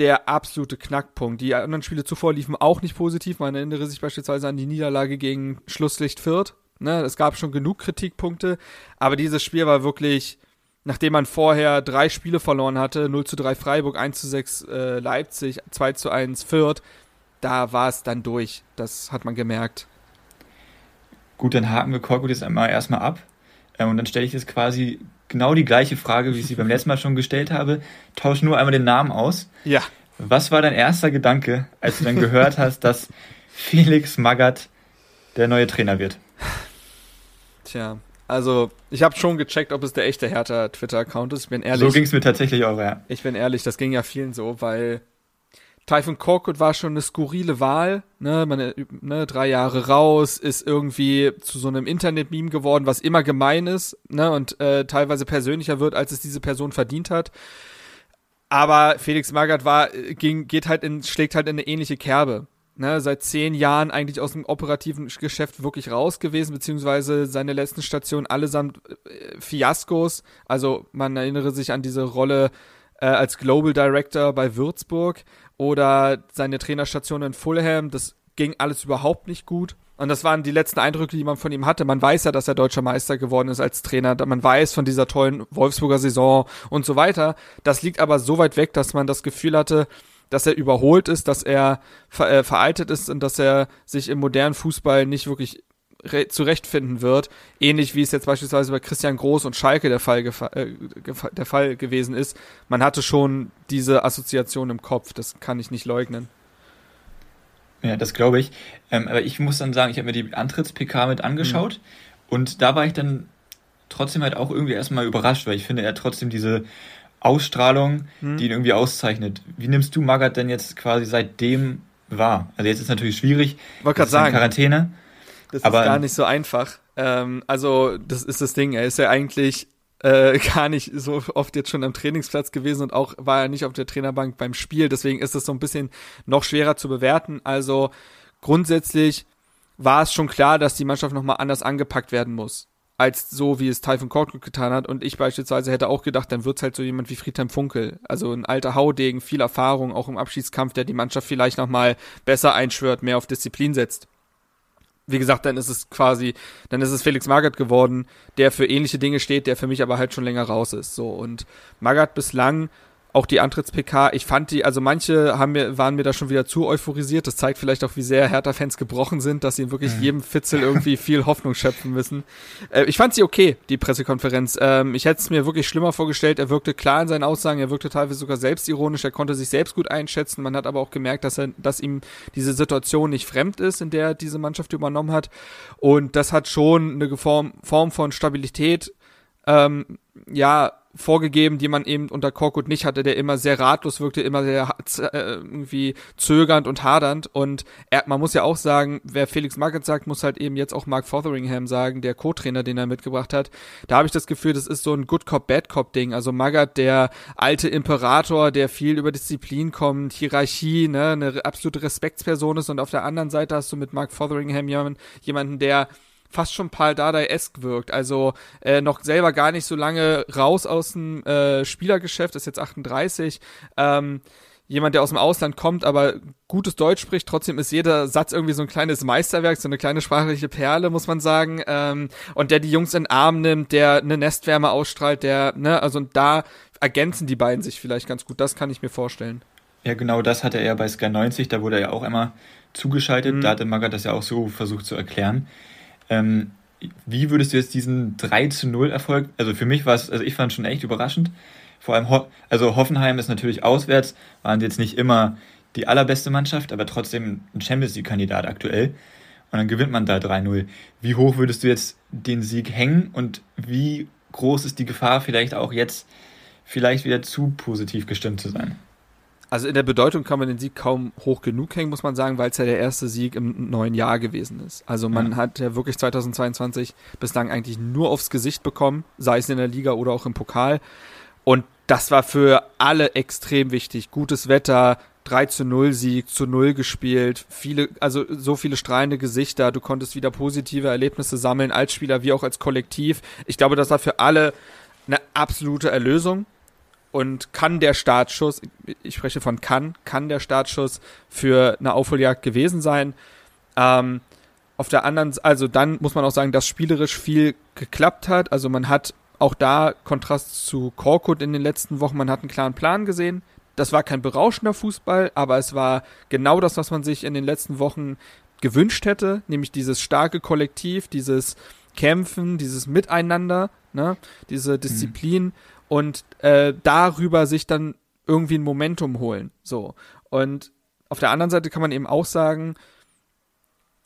der absolute Knackpunkt. Die anderen Spiele zuvor liefen auch nicht positiv. Man erinnere sich beispielsweise an die Niederlage gegen Schlusslicht Fürth. Ne, es gab schon genug Kritikpunkte, aber dieses Spiel war wirklich, nachdem man vorher drei Spiele verloren hatte, 0 zu 3 Freiburg, 1 zu 6 äh, Leipzig, 2 zu 1 Fürth, da war es dann durch. Das hat man gemerkt. Gut, dann haken wir Korkut jetzt einmal erstmal ab. Ähm, und dann stelle ich jetzt quasi genau die gleiche Frage, wie ich sie beim letzten Mal schon gestellt habe. Tausch nur einmal den Namen aus. Ja. Was war dein erster Gedanke, als du dann gehört hast, dass Felix Magath der neue Trainer wird? Tja, also ich habe schon gecheckt, ob es der echte Hertha Twitter-Account ist. Ich bin ehrlich. So ging es mir tatsächlich auch, ja. Ich bin ehrlich, das ging ja vielen so, weil Typhon Korkut war schon eine skurrile Wahl, ne, man, ne, drei Jahre raus, ist irgendwie zu so einem Internet-Meme geworden, was immer gemein ist, ne, und äh, teilweise persönlicher wird, als es diese Person verdient hat. Aber Felix Magath war, äh, ging, geht halt in, schlägt halt in eine ähnliche Kerbe. Ne, seit zehn Jahren eigentlich aus dem operativen Geschäft wirklich raus gewesen, beziehungsweise seine letzten Stationen allesamt äh, Fiaskos. Also man erinnere sich an diese Rolle äh, als Global Director bei Würzburg oder seine Trainerstation in Fulham. Das ging alles überhaupt nicht gut. Und das waren die letzten Eindrücke, die man von ihm hatte. Man weiß ja, dass er deutscher Meister geworden ist als Trainer. Man weiß von dieser tollen Wolfsburger Saison und so weiter. Das liegt aber so weit weg, dass man das Gefühl hatte, dass er überholt ist, dass er äh, veraltet ist und dass er sich im modernen Fußball nicht wirklich zurechtfinden wird, ähnlich wie es jetzt beispielsweise bei Christian Groß und Schalke der Fall, äh, der Fall gewesen ist. Man hatte schon diese Assoziation im Kopf, das kann ich nicht leugnen. Ja, das glaube ich. Ähm, aber ich muss dann sagen, ich habe mir die Antritts-PK mit angeschaut mhm. und da war ich dann trotzdem halt auch irgendwie erstmal überrascht, weil ich finde, er hat trotzdem diese Ausstrahlung, mhm. die ihn irgendwie auszeichnet. Wie nimmst du Magath denn jetzt quasi seitdem wahr? Also jetzt ist natürlich schwierig. Wollte gerade sagen. Quarantäne. Das aber, ist gar nicht so einfach. Ähm, also, das ist das Ding. Er ist ja eigentlich äh, gar nicht so oft jetzt schon am Trainingsplatz gewesen und auch war er nicht auf der Trainerbank beim Spiel. Deswegen ist es so ein bisschen noch schwerer zu bewerten. Also grundsätzlich war es schon klar, dass die Mannschaft nochmal anders angepackt werden muss. Als so, wie es Typhon Korkut getan hat. Und ich beispielsweise hätte auch gedacht, dann wird's halt so jemand wie Friedhelm Funkel. Also ein alter Haudegen, viel Erfahrung, auch im Abschiedskampf, der die Mannschaft vielleicht nochmal besser einschwört, mehr auf Disziplin setzt wie gesagt, dann ist es quasi, dann ist es Felix Magath geworden, der für ähnliche Dinge steht, der für mich aber halt schon länger raus ist. So und Magath bislang auch die Antritts-PK, ich fand die, also manche haben mir, waren mir da schon wieder zu euphorisiert. Das zeigt vielleicht auch, wie sehr Hertha-Fans gebrochen sind, dass sie wirklich mhm. jedem Fitzel irgendwie viel Hoffnung schöpfen müssen. Äh, ich fand sie okay, die Pressekonferenz. Ähm, ich hätte es mir wirklich schlimmer vorgestellt. Er wirkte klar in seinen Aussagen, er wirkte teilweise sogar selbstironisch, er konnte sich selbst gut einschätzen. Man hat aber auch gemerkt, dass er, dass ihm diese Situation nicht fremd ist, in der er diese Mannschaft übernommen hat. Und das hat schon eine Form, Form von Stabilität ähm, ja, vorgegeben, die man eben unter Korkut nicht hatte, der immer sehr ratlos wirkte, immer sehr äh, irgendwie zögernd und hadernd. Und er, man muss ja auch sagen, wer Felix Magath sagt, muss halt eben jetzt auch Mark Fotheringham sagen, der Co-Trainer, den er mitgebracht hat. Da habe ich das Gefühl, das ist so ein Good Cop, Bad Cop Ding. Also Magath, der alte Imperator, der viel über Disziplin kommt, Hierarchie, ne, eine absolute Respektsperson ist. Und auf der anderen Seite hast du mit Mark Fotheringham jemanden, jemanden der fast schon Paul Dardai-esk wirkt. Also äh, noch selber gar nicht so lange raus aus dem äh, Spielergeschäft, ist jetzt 38. Ähm, jemand, der aus dem Ausland kommt, aber gutes Deutsch spricht. Trotzdem ist jeder Satz irgendwie so ein kleines Meisterwerk, so eine kleine sprachliche Perle, muss man sagen. Ähm, und der die Jungs in den Arm nimmt, der eine Nestwärme ausstrahlt, der, ne, also da ergänzen die beiden sich vielleicht ganz gut. Das kann ich mir vorstellen. Ja, genau das hatte er ja bei Sky 90, da wurde er ja auch immer zugeschaltet. Mhm. Da hatte Magath das ja auch so versucht zu erklären. Ähm, wie würdest du jetzt diesen 3 zu 0 Erfolg, also für mich war es, also ich fand es schon echt überraschend. Vor allem, Ho also Hoffenheim ist natürlich auswärts, waren jetzt nicht immer die allerbeste Mannschaft, aber trotzdem ein Champions League-Kandidat aktuell. Und dann gewinnt man da 3-0. Wie hoch würdest du jetzt den Sieg hängen und wie groß ist die Gefahr, vielleicht auch jetzt vielleicht wieder zu positiv gestimmt zu sein? Also in der Bedeutung kann man den Sieg kaum hoch genug hängen, muss man sagen, weil es ja der erste Sieg im neuen Jahr gewesen ist. Also man ja. hat ja wirklich 2022 bislang eigentlich nur aufs Gesicht bekommen, sei es in der Liga oder auch im Pokal. Und das war für alle extrem wichtig. Gutes Wetter, 3 zu 0 Sieg, zu 0 gespielt, viele, also so viele strahlende Gesichter, du konntest wieder positive Erlebnisse sammeln, als Spieler wie auch als Kollektiv. Ich glaube, das war für alle eine absolute Erlösung und kann der Startschuss, ich spreche von kann, kann der Startschuss für eine Aufholjagd gewesen sein. Ähm, auf der anderen, also dann muss man auch sagen, dass spielerisch viel geklappt hat. Also man hat auch da Kontrast zu Korkut in den letzten Wochen, man hat einen klaren Plan gesehen. Das war kein berauschender Fußball, aber es war genau das, was man sich in den letzten Wochen gewünscht hätte, nämlich dieses starke Kollektiv, dieses Kämpfen, dieses Miteinander, ne, diese Disziplin mhm. Und äh, darüber sich dann irgendwie ein Momentum holen. So. Und auf der anderen Seite kann man eben auch sagen,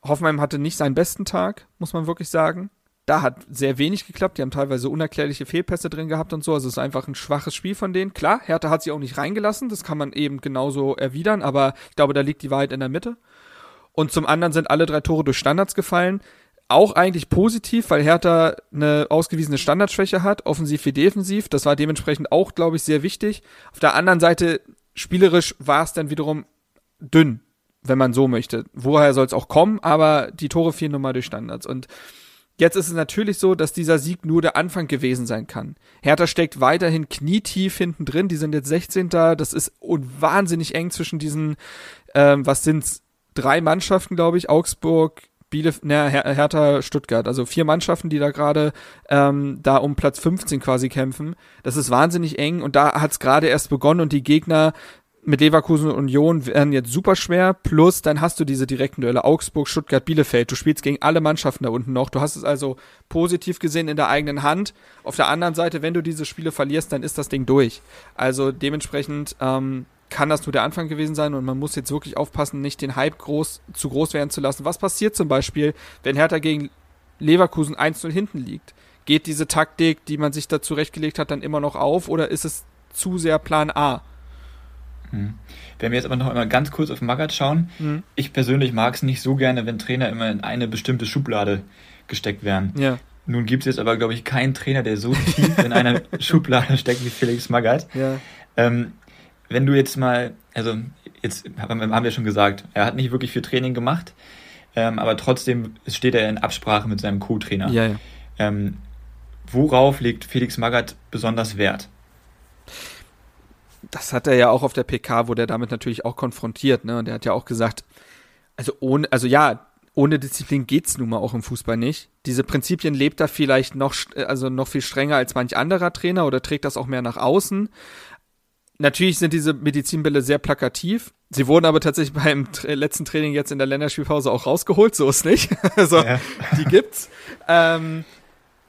Hoffenheim hatte nicht seinen besten Tag, muss man wirklich sagen. Da hat sehr wenig geklappt. Die haben teilweise unerklärliche Fehlpässe drin gehabt und so. Also es ist einfach ein schwaches Spiel von denen. Klar, Hertha hat sie auch nicht reingelassen. Das kann man eben genauso erwidern. Aber ich glaube, da liegt die Wahrheit in der Mitte. Und zum anderen sind alle drei Tore durch Standards gefallen. Auch eigentlich positiv, weil Hertha eine ausgewiesene Standardschwäche hat, offensiv wie defensiv. Das war dementsprechend auch, glaube ich, sehr wichtig. Auf der anderen Seite, spielerisch war es dann wiederum dünn wenn man so möchte. Woher soll es auch kommen, aber die Tore fielen nun mal durch Standards. Und jetzt ist es natürlich so, dass dieser Sieg nur der Anfang gewesen sein kann. Hertha steckt weiterhin knietief hinten drin, die sind jetzt 16. Das ist wahnsinnig eng zwischen diesen, ähm, was sind's, drei Mannschaften, glaube ich, Augsburg, Bielef ne, Her Hertha, Stuttgart, also vier Mannschaften, die da gerade ähm, da um Platz 15 quasi kämpfen. Das ist wahnsinnig eng und da hat es gerade erst begonnen und die Gegner mit Leverkusen und Union werden jetzt super schwer. Plus, dann hast du diese direkten Duelle Augsburg, Stuttgart, Bielefeld. Du spielst gegen alle Mannschaften da unten noch. Du hast es also positiv gesehen in der eigenen Hand. Auf der anderen Seite, wenn du diese Spiele verlierst, dann ist das Ding durch. Also dementsprechend ähm, kann das nur der Anfang gewesen sein und man muss jetzt wirklich aufpassen, nicht den Hype groß, zu groß werden zu lassen. Was passiert zum Beispiel, wenn Hertha gegen Leverkusen 1-0 hinten liegt? Geht diese Taktik, die man sich da zurechtgelegt hat, dann immer noch auf oder ist es zu sehr Plan A? Mhm. Wenn wir jetzt aber noch einmal ganz kurz auf Magath schauen, mhm. ich persönlich mag es nicht so gerne, wenn Trainer immer in eine bestimmte Schublade gesteckt werden. Ja. Nun gibt es jetzt aber, glaube ich, keinen Trainer, der so tief in einer Schublade steckt wie Felix Magath. Ja. Ähm, wenn du jetzt mal, also jetzt haben wir schon gesagt, er hat nicht wirklich viel Training gemacht, ähm, aber trotzdem steht er in Absprache mit seinem Co-Trainer. Ja, ja. Ähm, worauf legt Felix Magath besonders Wert? das hat er ja auch auf der PK, wurde er damit natürlich auch konfrontiert, ne? Und er hat ja auch gesagt, also ohne, also ja, ohne Disziplin geht's nun mal auch im Fußball nicht. Diese Prinzipien lebt er vielleicht noch, also noch viel strenger als manch anderer Trainer oder trägt das auch mehr nach außen. Natürlich sind diese Medizinbälle sehr plakativ. Sie wurden aber tatsächlich beim tra letzten Training jetzt in der Länderspielpause auch rausgeholt, so ist nicht. also, ja. die gibt's. Ähm,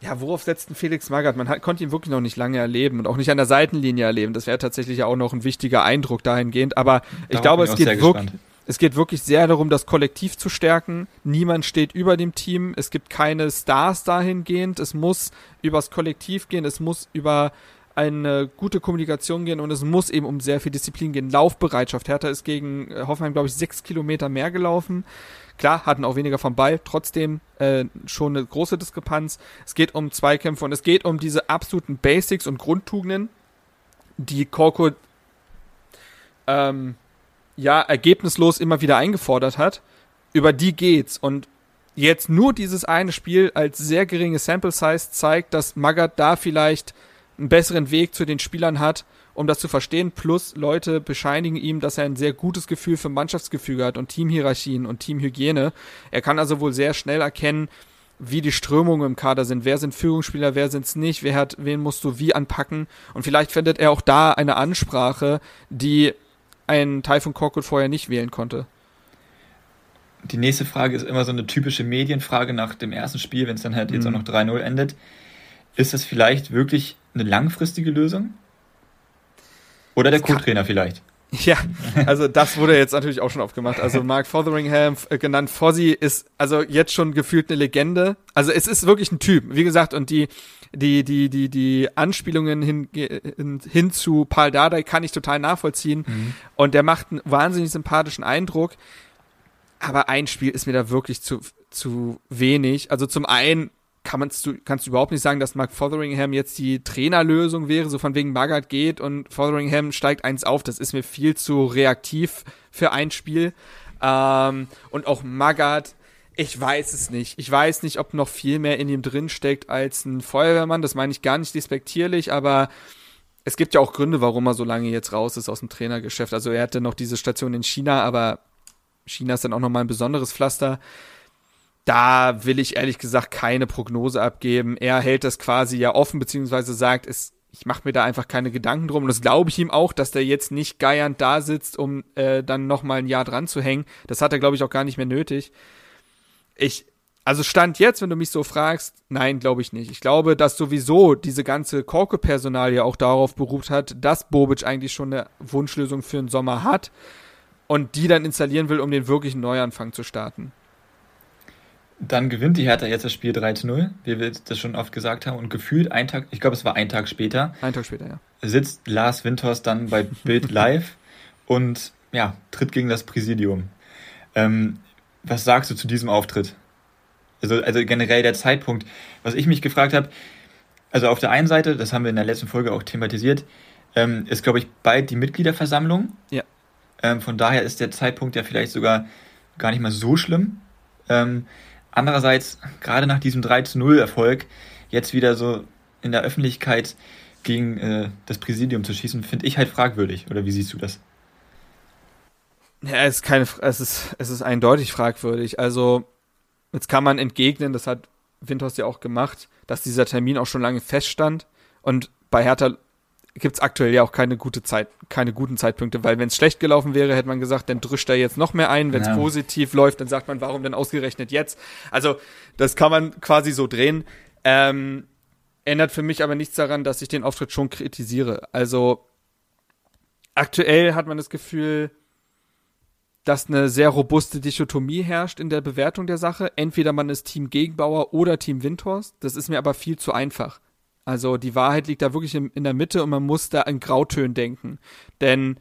ja, worauf setzt ein Felix Magath? Man hat, konnte ihn wirklich noch nicht lange erleben und auch nicht an der Seitenlinie erleben. Das wäre tatsächlich auch noch ein wichtiger Eindruck dahingehend. Aber ich glaube, es geht wirklich, es geht wirklich sehr darum, das Kollektiv zu stärken. Niemand steht über dem Team. Es gibt keine Stars dahingehend. Es muss übers Kollektiv gehen. Es muss über eine gute Kommunikation gehen und es muss eben um sehr viel Disziplin gehen. Laufbereitschaft. Hertha ist gegen äh, Hoffenheim, glaube ich, sechs Kilometer mehr gelaufen. Klar, hatten auch weniger vom Ball, trotzdem äh, schon eine große Diskrepanz. Es geht um Zweikämpfe und es geht um diese absoluten Basics und Grundtugenden, die Korkut ähm, ja ergebnislos immer wieder eingefordert hat. Über die geht's und jetzt nur dieses eine Spiel als sehr geringe Sample Size zeigt, dass Magath da vielleicht einen besseren Weg zu den Spielern hat, um das zu verstehen. Plus Leute bescheinigen ihm, dass er ein sehr gutes Gefühl für Mannschaftsgefüge hat und Teamhierarchien und Teamhygiene. Er kann also wohl sehr schnell erkennen, wie die Strömungen im Kader sind. Wer sind Führungsspieler, wer sind's nicht, wer hat, wen musst du wie anpacken. Und vielleicht findet er auch da eine Ansprache, die ein Taifun Korkut vorher nicht wählen konnte. Die nächste Frage ist immer so eine typische Medienfrage nach dem ersten Spiel, wenn es dann halt jetzt mhm. auch noch 3-0 endet. Ist das vielleicht wirklich eine langfristige Lösung? Oder der Co-Trainer vielleicht. Ja, also das wurde jetzt natürlich auch schon aufgemacht. Also Mark Fotheringham, äh, genannt Fozzy, ist also jetzt schon gefühlt eine Legende. Also es ist wirklich ein Typ, wie gesagt, und die die die die die Anspielungen hin hin, hin zu Paul Dardai kann ich total nachvollziehen mhm. und der macht einen wahnsinnig sympathischen Eindruck. Aber ein Spiel ist mir da wirklich zu zu wenig. Also zum einen kann man's, kannst du überhaupt nicht sagen, dass Mark Fotheringham jetzt die Trainerlösung wäre, so von wegen Magath geht und Fotheringham steigt eins auf. Das ist mir viel zu reaktiv für ein Spiel. Ähm, und auch Magath, ich weiß es nicht. Ich weiß nicht, ob noch viel mehr in ihm drin steckt als ein Feuerwehrmann. Das meine ich gar nicht despektierlich, aber es gibt ja auch Gründe, warum er so lange jetzt raus ist aus dem Trainergeschäft. Also er hatte noch diese Station in China, aber China ist dann auch nochmal ein besonderes Pflaster. Da will ich ehrlich gesagt keine Prognose abgeben. Er hält das quasi ja offen, beziehungsweise sagt, es, ich mache mir da einfach keine Gedanken drum. Und das glaube ich ihm auch, dass der jetzt nicht geiernd da sitzt, um äh, dann nochmal ein Jahr dran zu hängen. Das hat er, glaube ich, auch gar nicht mehr nötig. Ich, also Stand jetzt, wenn du mich so fragst, nein, glaube ich nicht. Ich glaube, dass sowieso diese ganze Korke-Personal ja auch darauf beruht hat, dass Bobic eigentlich schon eine Wunschlösung für den Sommer hat und die dann installieren will, um den wirklichen Neuanfang zu starten. Dann gewinnt die Hertha jetzt das Spiel 3 zu 0, wie wir das schon oft gesagt haben. Und gefühlt ein Tag, ich glaube, es war ein Tag später. Ein Tag später, ja. Sitzt Lars Winters dann bei Bild Live und ja, tritt gegen das Präsidium. Ähm, was sagst du zu diesem Auftritt? Also, also generell der Zeitpunkt. Was ich mich gefragt habe, also auf der einen Seite, das haben wir in der letzten Folge auch thematisiert, ähm, ist, glaube ich, bald die Mitgliederversammlung. Ja. Ähm, von daher ist der Zeitpunkt ja vielleicht sogar gar nicht mal so schlimm. Ähm, Andererseits, gerade nach diesem 3 zu 0 Erfolg, jetzt wieder so in der Öffentlichkeit gegen äh, das Präsidium zu schießen, finde ich halt fragwürdig. Oder wie siehst du das? Ja, es ist keine, es ist, es ist eindeutig fragwürdig. Also, jetzt kann man entgegnen, das hat Windhorst ja auch gemacht, dass dieser Termin auch schon lange feststand. Und bei Hertha gibt es aktuell ja auch keine gute Zeit, keine guten Zeitpunkte, weil wenn es schlecht gelaufen wäre, hätte man gesagt, dann drischt er jetzt noch mehr ein. Wenn es ja. positiv läuft, dann sagt man, warum denn ausgerechnet jetzt? Also das kann man quasi so drehen. Ähm, ändert für mich aber nichts daran, dass ich den Auftritt schon kritisiere. Also aktuell hat man das Gefühl, dass eine sehr robuste Dichotomie herrscht in der Bewertung der Sache. Entweder man ist Team Gegenbauer oder Team Windhorst. Das ist mir aber viel zu einfach. Also die Wahrheit liegt da wirklich in, in der Mitte und man muss da in Grautönen denken. Denn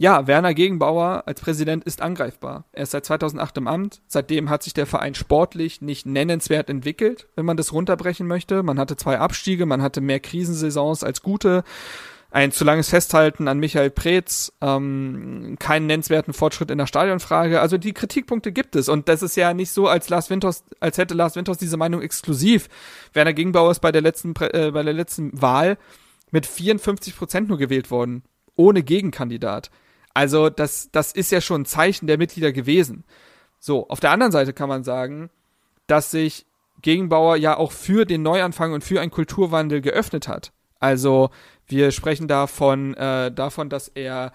ja, Werner Gegenbauer als Präsident ist angreifbar. Er ist seit 2008 im Amt. Seitdem hat sich der Verein sportlich nicht nennenswert entwickelt, wenn man das runterbrechen möchte. Man hatte zwei Abstiege, man hatte mehr Krisensaisons als gute ein zu langes Festhalten an Michael Preetz, ähm, keinen nennenswerten Fortschritt in der Stadionfrage. Also die Kritikpunkte gibt es und das ist ja nicht so, als Lars Winters, als hätte Lars Winters diese Meinung exklusiv. Werner Gegenbauer ist bei der letzten, äh, bei der letzten Wahl mit 54 Prozent nur gewählt worden, ohne Gegenkandidat. Also das, das ist ja schon ein Zeichen der Mitglieder gewesen. So, auf der anderen Seite kann man sagen, dass sich Gegenbauer ja auch für den Neuanfang und für einen Kulturwandel geöffnet hat. Also wir sprechen davon, äh, davon, dass er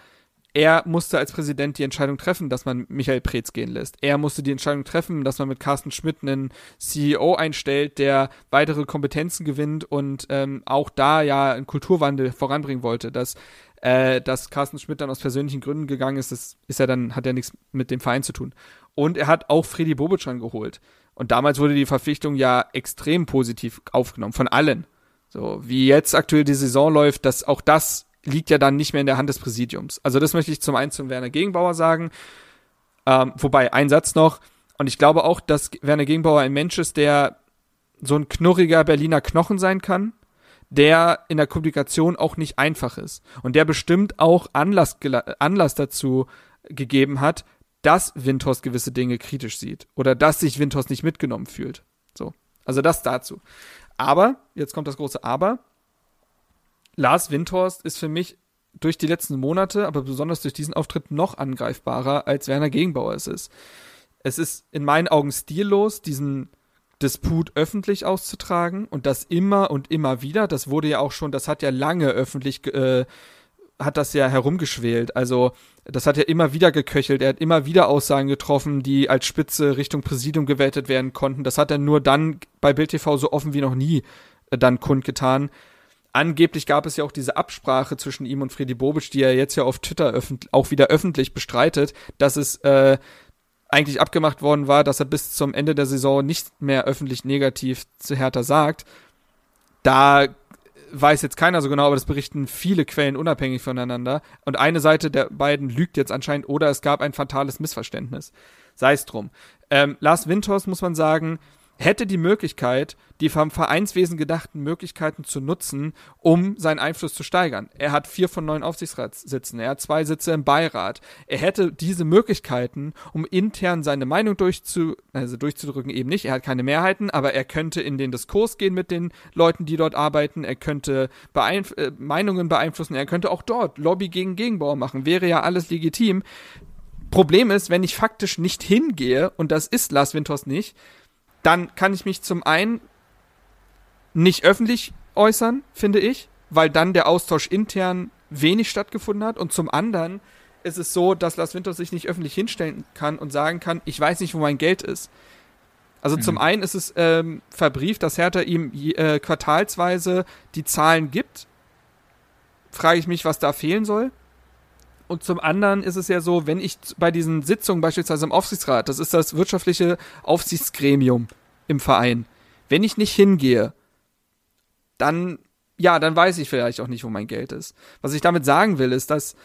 er musste als Präsident die Entscheidung treffen, dass man Michael Preetz gehen lässt. Er musste die Entscheidung treffen, dass man mit Carsten Schmidt einen CEO einstellt, der weitere Kompetenzen gewinnt und ähm, auch da ja einen Kulturwandel voranbringen wollte. Dass, äh, dass Carsten Schmidt dann aus persönlichen Gründen gegangen ist, das ist ja dann, hat ja nichts mit dem Verein zu tun. Und er hat auch Freddy Bobic geholt. Und damals wurde die Verpflichtung ja extrem positiv aufgenommen, von allen. So, wie jetzt aktuell die Saison läuft, dass auch das liegt ja dann nicht mehr in der Hand des Präsidiums. Also das möchte ich zum einen zum Werner Gegenbauer sagen. Ähm, wobei, ein Satz noch. Und ich glaube auch, dass Werner Gegenbauer ein Mensch ist, der so ein knurriger Berliner Knochen sein kann, der in der Kommunikation auch nicht einfach ist. Und der bestimmt auch Anlass, Anlass dazu gegeben hat, dass Windhorst gewisse Dinge kritisch sieht. Oder dass sich Windhorst nicht mitgenommen fühlt. So. Also das dazu. Aber, jetzt kommt das große Aber, Lars Windhorst ist für mich durch die letzten Monate, aber besonders durch diesen Auftritt noch angreifbarer, als Werner Gegenbauer es ist. Es ist in meinen Augen stillos, diesen Disput öffentlich auszutragen und das immer und immer wieder. Das wurde ja auch schon, das hat ja lange öffentlich, äh, hat das ja herumgeschwelt. Also das hat er immer wieder geköchelt. Er hat immer wieder Aussagen getroffen, die als Spitze Richtung Präsidium gewertet werden konnten. Das hat er nur dann bei Bild TV so offen wie noch nie äh, dann kundgetan. Angeblich gab es ja auch diese Absprache zwischen ihm und Freddy Bobic, die er jetzt ja auf Twitter auch wieder öffentlich bestreitet, dass es äh, eigentlich abgemacht worden war, dass er bis zum Ende der Saison nicht mehr öffentlich negativ zu Hertha sagt. Da weiß jetzt keiner so genau, aber das berichten viele Quellen unabhängig voneinander. Und eine Seite der beiden lügt jetzt anscheinend oder es gab ein fatales Missverständnis. Sei es drum. Ähm, Lars Windhorst, muss man sagen, hätte die Möglichkeit, die vom Vereinswesen gedachten Möglichkeiten zu nutzen, um seinen Einfluss zu steigern. Er hat vier von neun Aufsichtsratssitzen, er hat zwei Sitze im Beirat. Er hätte diese Möglichkeiten, um intern seine Meinung durchzu, also durchzudrücken, eben nicht. Er hat keine Mehrheiten, aber er könnte in den Diskurs gehen mit den Leuten, die dort arbeiten. Er könnte beeinf äh, Meinungen beeinflussen. Er könnte auch dort Lobby gegen Gegenbauer machen. Wäre ja alles legitim. Problem ist, wenn ich faktisch nicht hingehe, und das ist Lars Winters nicht, dann kann ich mich zum einen nicht öffentlich äußern, finde ich, weil dann der Austausch intern wenig stattgefunden hat. Und zum anderen ist es so, dass Lars Winters sich nicht öffentlich hinstellen kann und sagen kann, ich weiß nicht, wo mein Geld ist. Also mhm. zum einen ist es ähm, verbrieft, dass Hertha ihm äh, quartalsweise die Zahlen gibt. Frage ich mich, was da fehlen soll. Und zum anderen ist es ja so, wenn ich bei diesen Sitzungen beispielsweise im Aufsichtsrat, das ist das wirtschaftliche Aufsichtsgremium im Verein, wenn ich nicht hingehe, dann, ja, dann weiß ich vielleicht auch nicht, wo mein Geld ist. Was ich damit sagen will, ist, dass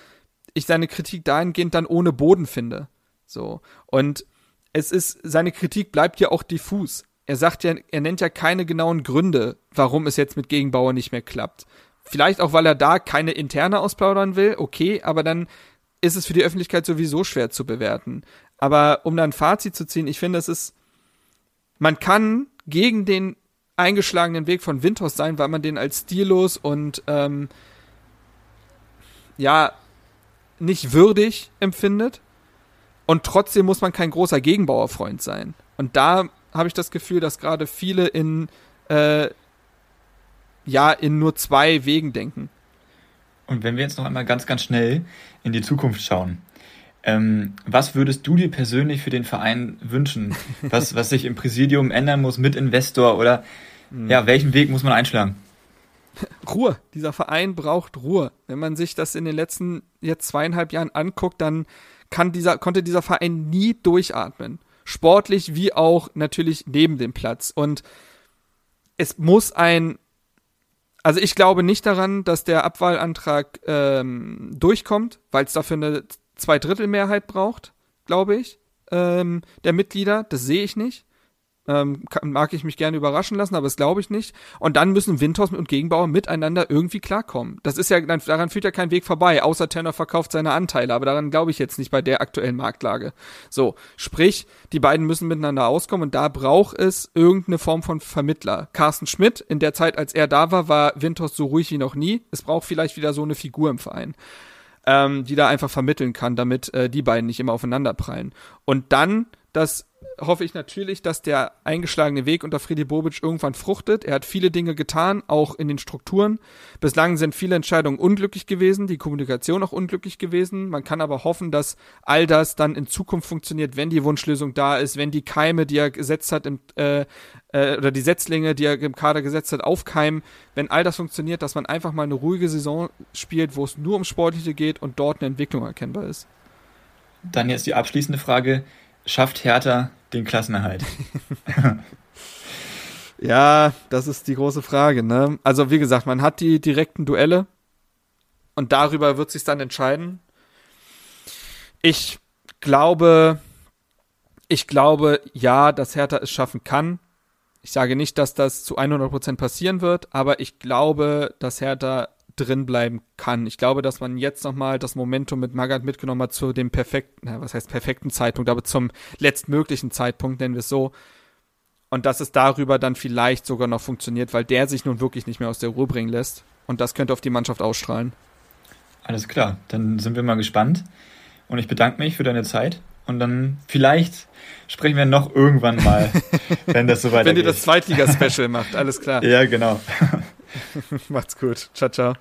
ich seine Kritik dahingehend dann ohne Boden finde. So. Und es ist, seine Kritik bleibt ja auch diffus. Er sagt ja, er nennt ja keine genauen Gründe, warum es jetzt mit Gegenbauer nicht mehr klappt. Vielleicht auch, weil er da keine interne ausplaudern will, okay, aber dann ist es für die Öffentlichkeit sowieso schwer zu bewerten. Aber um dann ein Fazit zu ziehen, ich finde, es ist, man kann gegen den eingeschlagenen Weg von Windhorst sein, weil man den als stillos und ähm, ja nicht würdig empfindet. Und trotzdem muss man kein großer Gegenbauerfreund sein. Und da habe ich das Gefühl, dass gerade viele in äh, ja in nur zwei Wegen denken. Und wenn wir jetzt noch einmal ganz, ganz schnell in die Zukunft schauen. Ähm, was würdest du dir persönlich für den Verein wünschen? Was, was sich im Präsidium ändern muss mit Investor oder mhm. ja, welchen Weg muss man einschlagen? Ruhe. Dieser Verein braucht Ruhe. Wenn man sich das in den letzten jetzt zweieinhalb Jahren anguckt, dann kann dieser, konnte dieser Verein nie durchatmen. Sportlich wie auch natürlich neben dem Platz. Und es muss ein also ich glaube nicht daran, dass der Abwahlantrag ähm, durchkommt, weil es dafür eine Zweidrittelmehrheit braucht, glaube ich, ähm, der Mitglieder. Das sehe ich nicht. Ähm, mag ich mich gerne überraschen lassen, aber das glaube ich nicht. Und dann müssen Windhaus und Gegenbauer miteinander irgendwie klarkommen. Das ist ja, daran führt ja kein Weg vorbei, außer Tenor verkauft seine Anteile, aber daran glaube ich jetzt nicht bei der aktuellen Marktlage. So, sprich, die beiden müssen miteinander auskommen und da braucht es irgendeine Form von Vermittler. Carsten Schmidt, in der Zeit, als er da war, war Windhaus so ruhig wie noch nie. Es braucht vielleicht wieder so eine Figur im Verein ähm, die da einfach vermitteln kann, damit äh, die beiden nicht immer aufeinander prallen. Und dann das hoffe ich natürlich, dass der eingeschlagene Weg unter Friedi Bobic irgendwann fruchtet. Er hat viele Dinge getan, auch in den Strukturen. Bislang sind viele Entscheidungen unglücklich gewesen, die Kommunikation auch unglücklich gewesen. Man kann aber hoffen, dass all das dann in Zukunft funktioniert, wenn die Wunschlösung da ist, wenn die Keime, die er gesetzt hat, im, äh, äh, oder die Setzlinge, die er im Kader gesetzt hat, aufkeimen. Wenn all das funktioniert, dass man einfach mal eine ruhige Saison spielt, wo es nur um Sportliche geht und dort eine Entwicklung erkennbar ist. Dann jetzt die abschließende Frage schafft Hertha den Klassenerhalt? ja, das ist die große Frage. Ne? Also wie gesagt, man hat die direkten Duelle und darüber wird sich dann entscheiden. Ich glaube, ich glaube, ja, dass Hertha es schaffen kann. Ich sage nicht, dass das zu 100% passieren wird, aber ich glaube, dass Hertha drin bleiben kann. Ich glaube, dass man jetzt nochmal das Momentum mit Magath mitgenommen hat zu dem perfekten, na, was heißt perfekten Zeitpunkt, aber zum letztmöglichen Zeitpunkt, nennen wir es so. Und dass es darüber dann vielleicht sogar noch funktioniert, weil der sich nun wirklich nicht mehr aus der Ruhe bringen lässt. Und das könnte auf die Mannschaft ausstrahlen. Alles klar, dann sind wir mal gespannt. Und ich bedanke mich für deine Zeit. Und dann vielleicht sprechen wir noch irgendwann mal, wenn das so weitergeht. wenn ihr das Zweitliga-Special macht, alles klar. Ja, genau. Macht's gut. Ciao, ciao.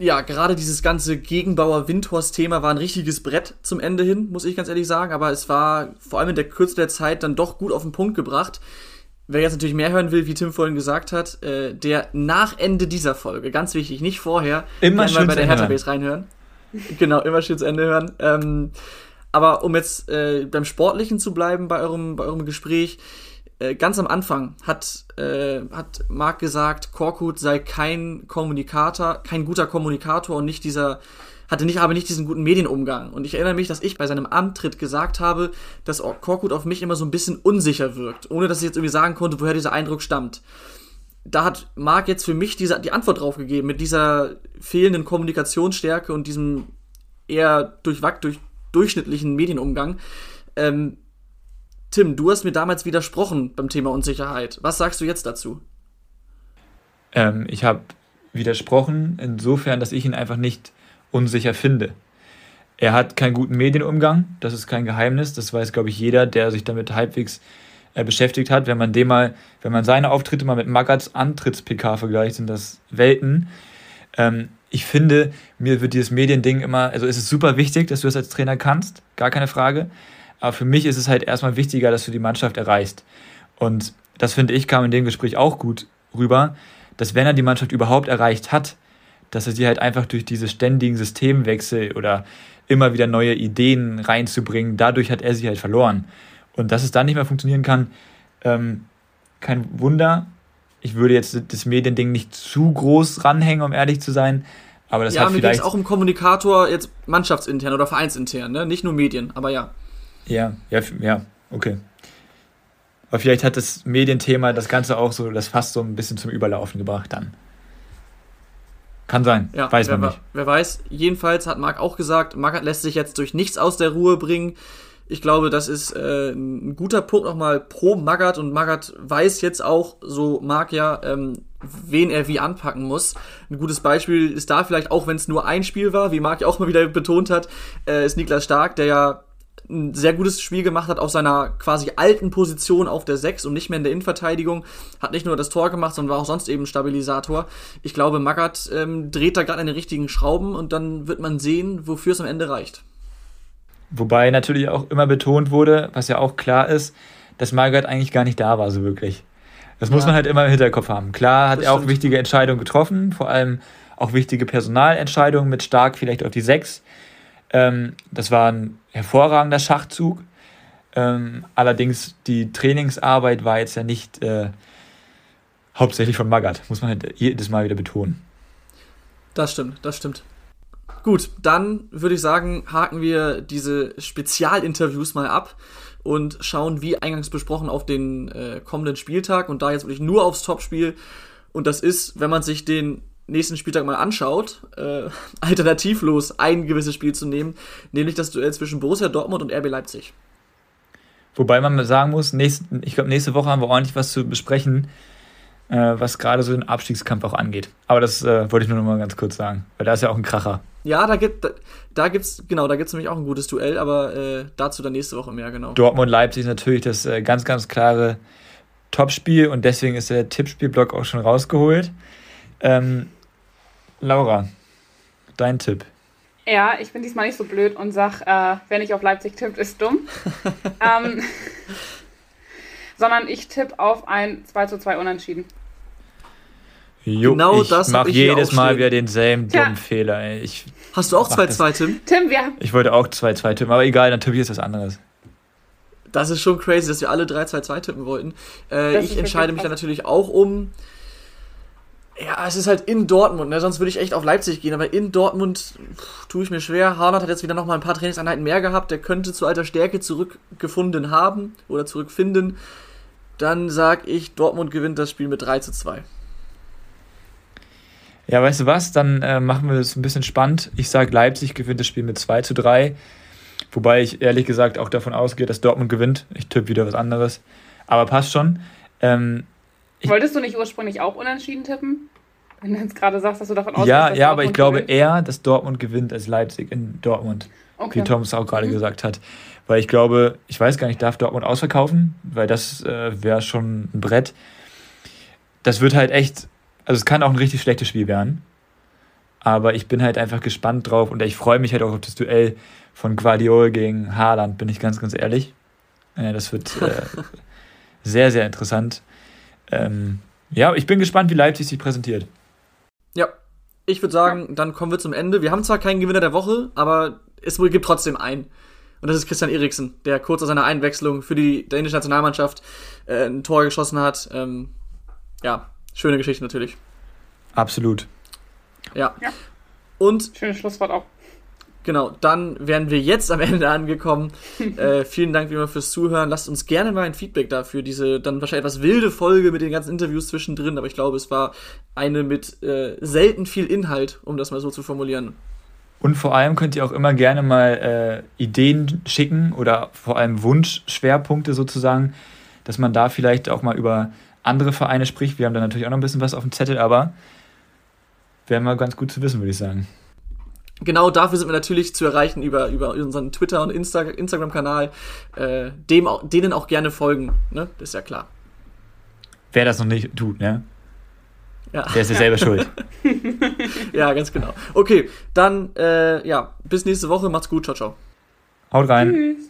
Ja, gerade dieses ganze Gegenbauer-Windhorst-Thema war ein richtiges Brett zum Ende hin, muss ich ganz ehrlich sagen. Aber es war vor allem in der Kürze der Zeit dann doch gut auf den Punkt gebracht. Wer jetzt natürlich mehr hören will, wie Tim vorhin gesagt hat, äh, der nach Ende dieser Folge, ganz wichtig, nicht vorher, immer schön bei der Hertha Base reinhören. genau, immer schön zu Ende hören. Ähm, aber um jetzt äh, beim Sportlichen zu bleiben bei eurem, bei eurem Gespräch, äh, ganz am Anfang hat, äh, hat Marc gesagt, Korkut sei kein Kommunikator, kein guter Kommunikator und nicht dieser hatte nicht, aber nicht diesen guten Medienumgang. Und ich erinnere mich, dass ich bei seinem Antritt gesagt habe, dass Korkut auf mich immer so ein bisschen unsicher wirkt, ohne dass ich jetzt irgendwie sagen konnte, woher dieser Eindruck stammt. Da hat Marc jetzt für mich diese, die Antwort drauf gegeben, mit dieser fehlenden Kommunikationsstärke und diesem eher durchwackt, durch durchschnittlichen Medienumgang. Ähm, Tim, du hast mir damals widersprochen beim Thema Unsicherheit. Was sagst du jetzt dazu? Ähm, ich habe widersprochen, insofern, dass ich ihn einfach nicht unsicher finde. Er hat keinen guten Medienumgang, das ist kein Geheimnis, das weiß, glaube ich, jeder, der sich damit halbwegs äh, beschäftigt hat. Wenn man dem mal, wenn man seine Auftritte mal mit Magats Antritts-PK vergleicht, sind das Welten. Ähm, ich finde, mir wird dieses Mediending immer, also es ist super wichtig, dass du das als Trainer kannst, gar keine Frage. Aber für mich ist es halt erstmal wichtiger, dass du die Mannschaft erreichst. Und das finde ich kam in dem Gespräch auch gut rüber, dass wenn er die Mannschaft überhaupt erreicht hat, dass er sie halt einfach durch diese ständigen Systemwechsel oder immer wieder neue Ideen reinzubringen, dadurch hat er sie halt verloren. Und dass es dann nicht mehr funktionieren kann, ähm, kein Wunder. Ich würde jetzt das Mediending nicht zu groß ranhängen, um ehrlich zu sein. Aber das ja, hat mir vielleicht. auch um Kommunikator jetzt mannschaftsintern oder vereinsintern, ne? nicht nur Medien, aber ja. Ja, ja, ja, okay. Aber vielleicht hat das Medienthema das Ganze auch so, das fast so ein bisschen zum Überlaufen gebracht dann. Kann sein, Ja, weiß wer, man nicht. Wer weiß. Jedenfalls hat Marc auch gesagt, Marc lässt sich jetzt durch nichts aus der Ruhe bringen. Ich glaube, das ist äh, ein guter Punkt nochmal pro Magath und Magath weiß jetzt auch, so Marc ja, ähm, wen er wie anpacken muss. Ein gutes Beispiel ist da vielleicht auch, wenn es nur ein Spiel war, wie Marc ja auch mal wieder betont hat, äh, ist Niklas Stark, der ja ein sehr gutes Spiel gemacht hat auf seiner quasi alten Position auf der 6 und nicht mehr in der Innenverteidigung. Hat nicht nur das Tor gemacht, sondern war auch sonst eben Stabilisator. Ich glaube, Magath ähm, dreht da gerade an den richtigen Schrauben und dann wird man sehen, wofür es am Ende reicht. Wobei natürlich auch immer betont wurde, was ja auch klar ist, dass Margaret eigentlich gar nicht da war, so wirklich. Das muss Ja. man halt immer im Hinterkopf haben. Klar hat er auch wichtige Entscheidungen getroffen, vor allem auch wichtige Personalentscheidungen mit Stark vielleicht auf die 6. Ähm, das war ein hervorragender Schachzug. Ähm, allerdings die Trainingsarbeit war jetzt ja nicht äh, hauptsächlich von Magath, muss man halt jedes Mal wieder betonen. Das stimmt, das stimmt. Gut, dann würde ich sagen, haken wir diese Spezialinterviews mal ab und schauen, wie eingangs besprochen, auf den äh, kommenden Spieltag und da jetzt wirklich nur aufs Topspiel. Und das ist, wenn man sich den nächsten Spieltag mal anschaut, äh, alternativlos ein gewisses Spiel zu nehmen, nämlich das Duell zwischen Borussia Dortmund und RB Leipzig. Wobei man mal sagen muss, nächst, ich glaube, nächste Woche haben wir ordentlich was zu besprechen, äh, was gerade so den Abstiegskampf auch angeht. Aber das äh, wollte ich nur noch mal ganz kurz sagen, weil da ist ja auch ein Kracher. Ja, da gibt da, da gibt's genau, da gibt's nämlich auch ein gutes Duell, aber äh, dazu dann nächste Woche mehr genau. Dortmund-Leipzig ist natürlich das äh, ganz, ganz klare Topspiel und deswegen ist der Tippspielblock auch schon rausgeholt. Ähm, Laura, dein Tipp. Ja, ich bin diesmal nicht so blöd und sag, äh, wer nicht auf Leipzig tippt, ist dumm. ähm, sondern ich tippe auf ein 2 zu 2 Unentschieden. Jo, Genau ich das mache jedes Mal wieder denselben Tja. dummen Fehler. Ey. Ich, Hast du auch Mach 2-2, Tim? Tim, wir, ich wollte auch 2-2 tippen, aber egal, dann tippe ich jetzt was anderes. Das ist schon crazy, dass wir alle 3-2-2 tippen wollten. Äh, ich entscheide mich dann natürlich auch um. Ja, es ist halt in Dortmund, ne? sonst würde ich echt auf Leipzig gehen, aber in Dortmund pff, tue ich mir schwer. Haaland hat jetzt wieder noch mal ein paar Trainingseinheiten mehr gehabt, der könnte zu alter Stärke zurückgefunden haben oder zurückfinden. Dann sag ich, Dortmund gewinnt das Spiel mit 3 zu 2. Ja, weißt du was? Dann äh, machen wir es ein bisschen spannend. Ich sage, Leipzig gewinnt das Spiel mit 2 zu 3. Wobei ich ehrlich gesagt auch davon ausgehe, dass Dortmund gewinnt. Ich tippe wieder was anderes. Aber passt schon. Ähm, wolltest du nicht ursprünglich auch unentschieden tippen? Wenn du jetzt gerade sagst, dass du davon ausgehst, ja, dass ja, aber ich Dortmund glaube gewinnt. eher, dass Dortmund gewinnt als Leipzig in Dortmund. Okay. Wie Thomas auch gerade Mhm. gesagt hat. Weil ich glaube, ich weiß gar nicht, darf Dortmund ausverkaufen? Weil das äh, wäre schon ein Brett. Das wird halt echt, also es kann auch ein richtig schlechtes Spiel werden. Aber ich bin halt einfach gespannt drauf und ich freue mich halt auch auf das Duell von Guardiol gegen Haaland, bin ich ganz, ganz ehrlich. Äh, das wird äh, sehr, sehr interessant. Ähm, ja, ich bin gespannt, wie Leipzig sich präsentiert. Ja, ich würde sagen, dann kommen wir zum Ende. Wir haben zwar keinen Gewinner der Woche, aber es gibt trotzdem einen. Und das ist Christian Eriksen, der kurz nach seiner Einwechslung für die dänische Nationalmannschaft äh, ein Tor geschossen hat. Ähm, ja, schöne Geschichte natürlich. Absolut. Ja. Ja. Und Schönes Schlusswort auch. Genau, dann wären wir jetzt am Ende angekommen. äh, vielen Dank wie immer fürs Zuhören. Lasst uns gerne mal ein Feedback dafür. Diese dann wahrscheinlich etwas wilde Folge mit den ganzen Interviews zwischendrin, aber ich glaube, es war eine mit äh, selten viel Inhalt, um das mal so zu formulieren. Und vor allem könnt ihr auch immer gerne mal äh, Ideen schicken oder vor allem Wunschschwerpunkte sozusagen, dass man da vielleicht auch mal über andere Vereine spricht. Wir haben da natürlich auch noch ein bisschen was auf dem Zettel, aber wäre mal ganz gut zu wissen, würde ich sagen. Genau dafür sind wir natürlich zu erreichen über, über unseren Twitter- und Insta Instagram-Kanal. Äh, dem, denen auch gerne folgen, ne? Das ist ja klar. Wer das noch nicht tut, ne? Ja. Der ist ja selber schuld. ja, ganz genau. Okay, dann, äh, ja, bis nächste Woche. Macht's gut. Ciao, ciao. Haut rein. Tschüss.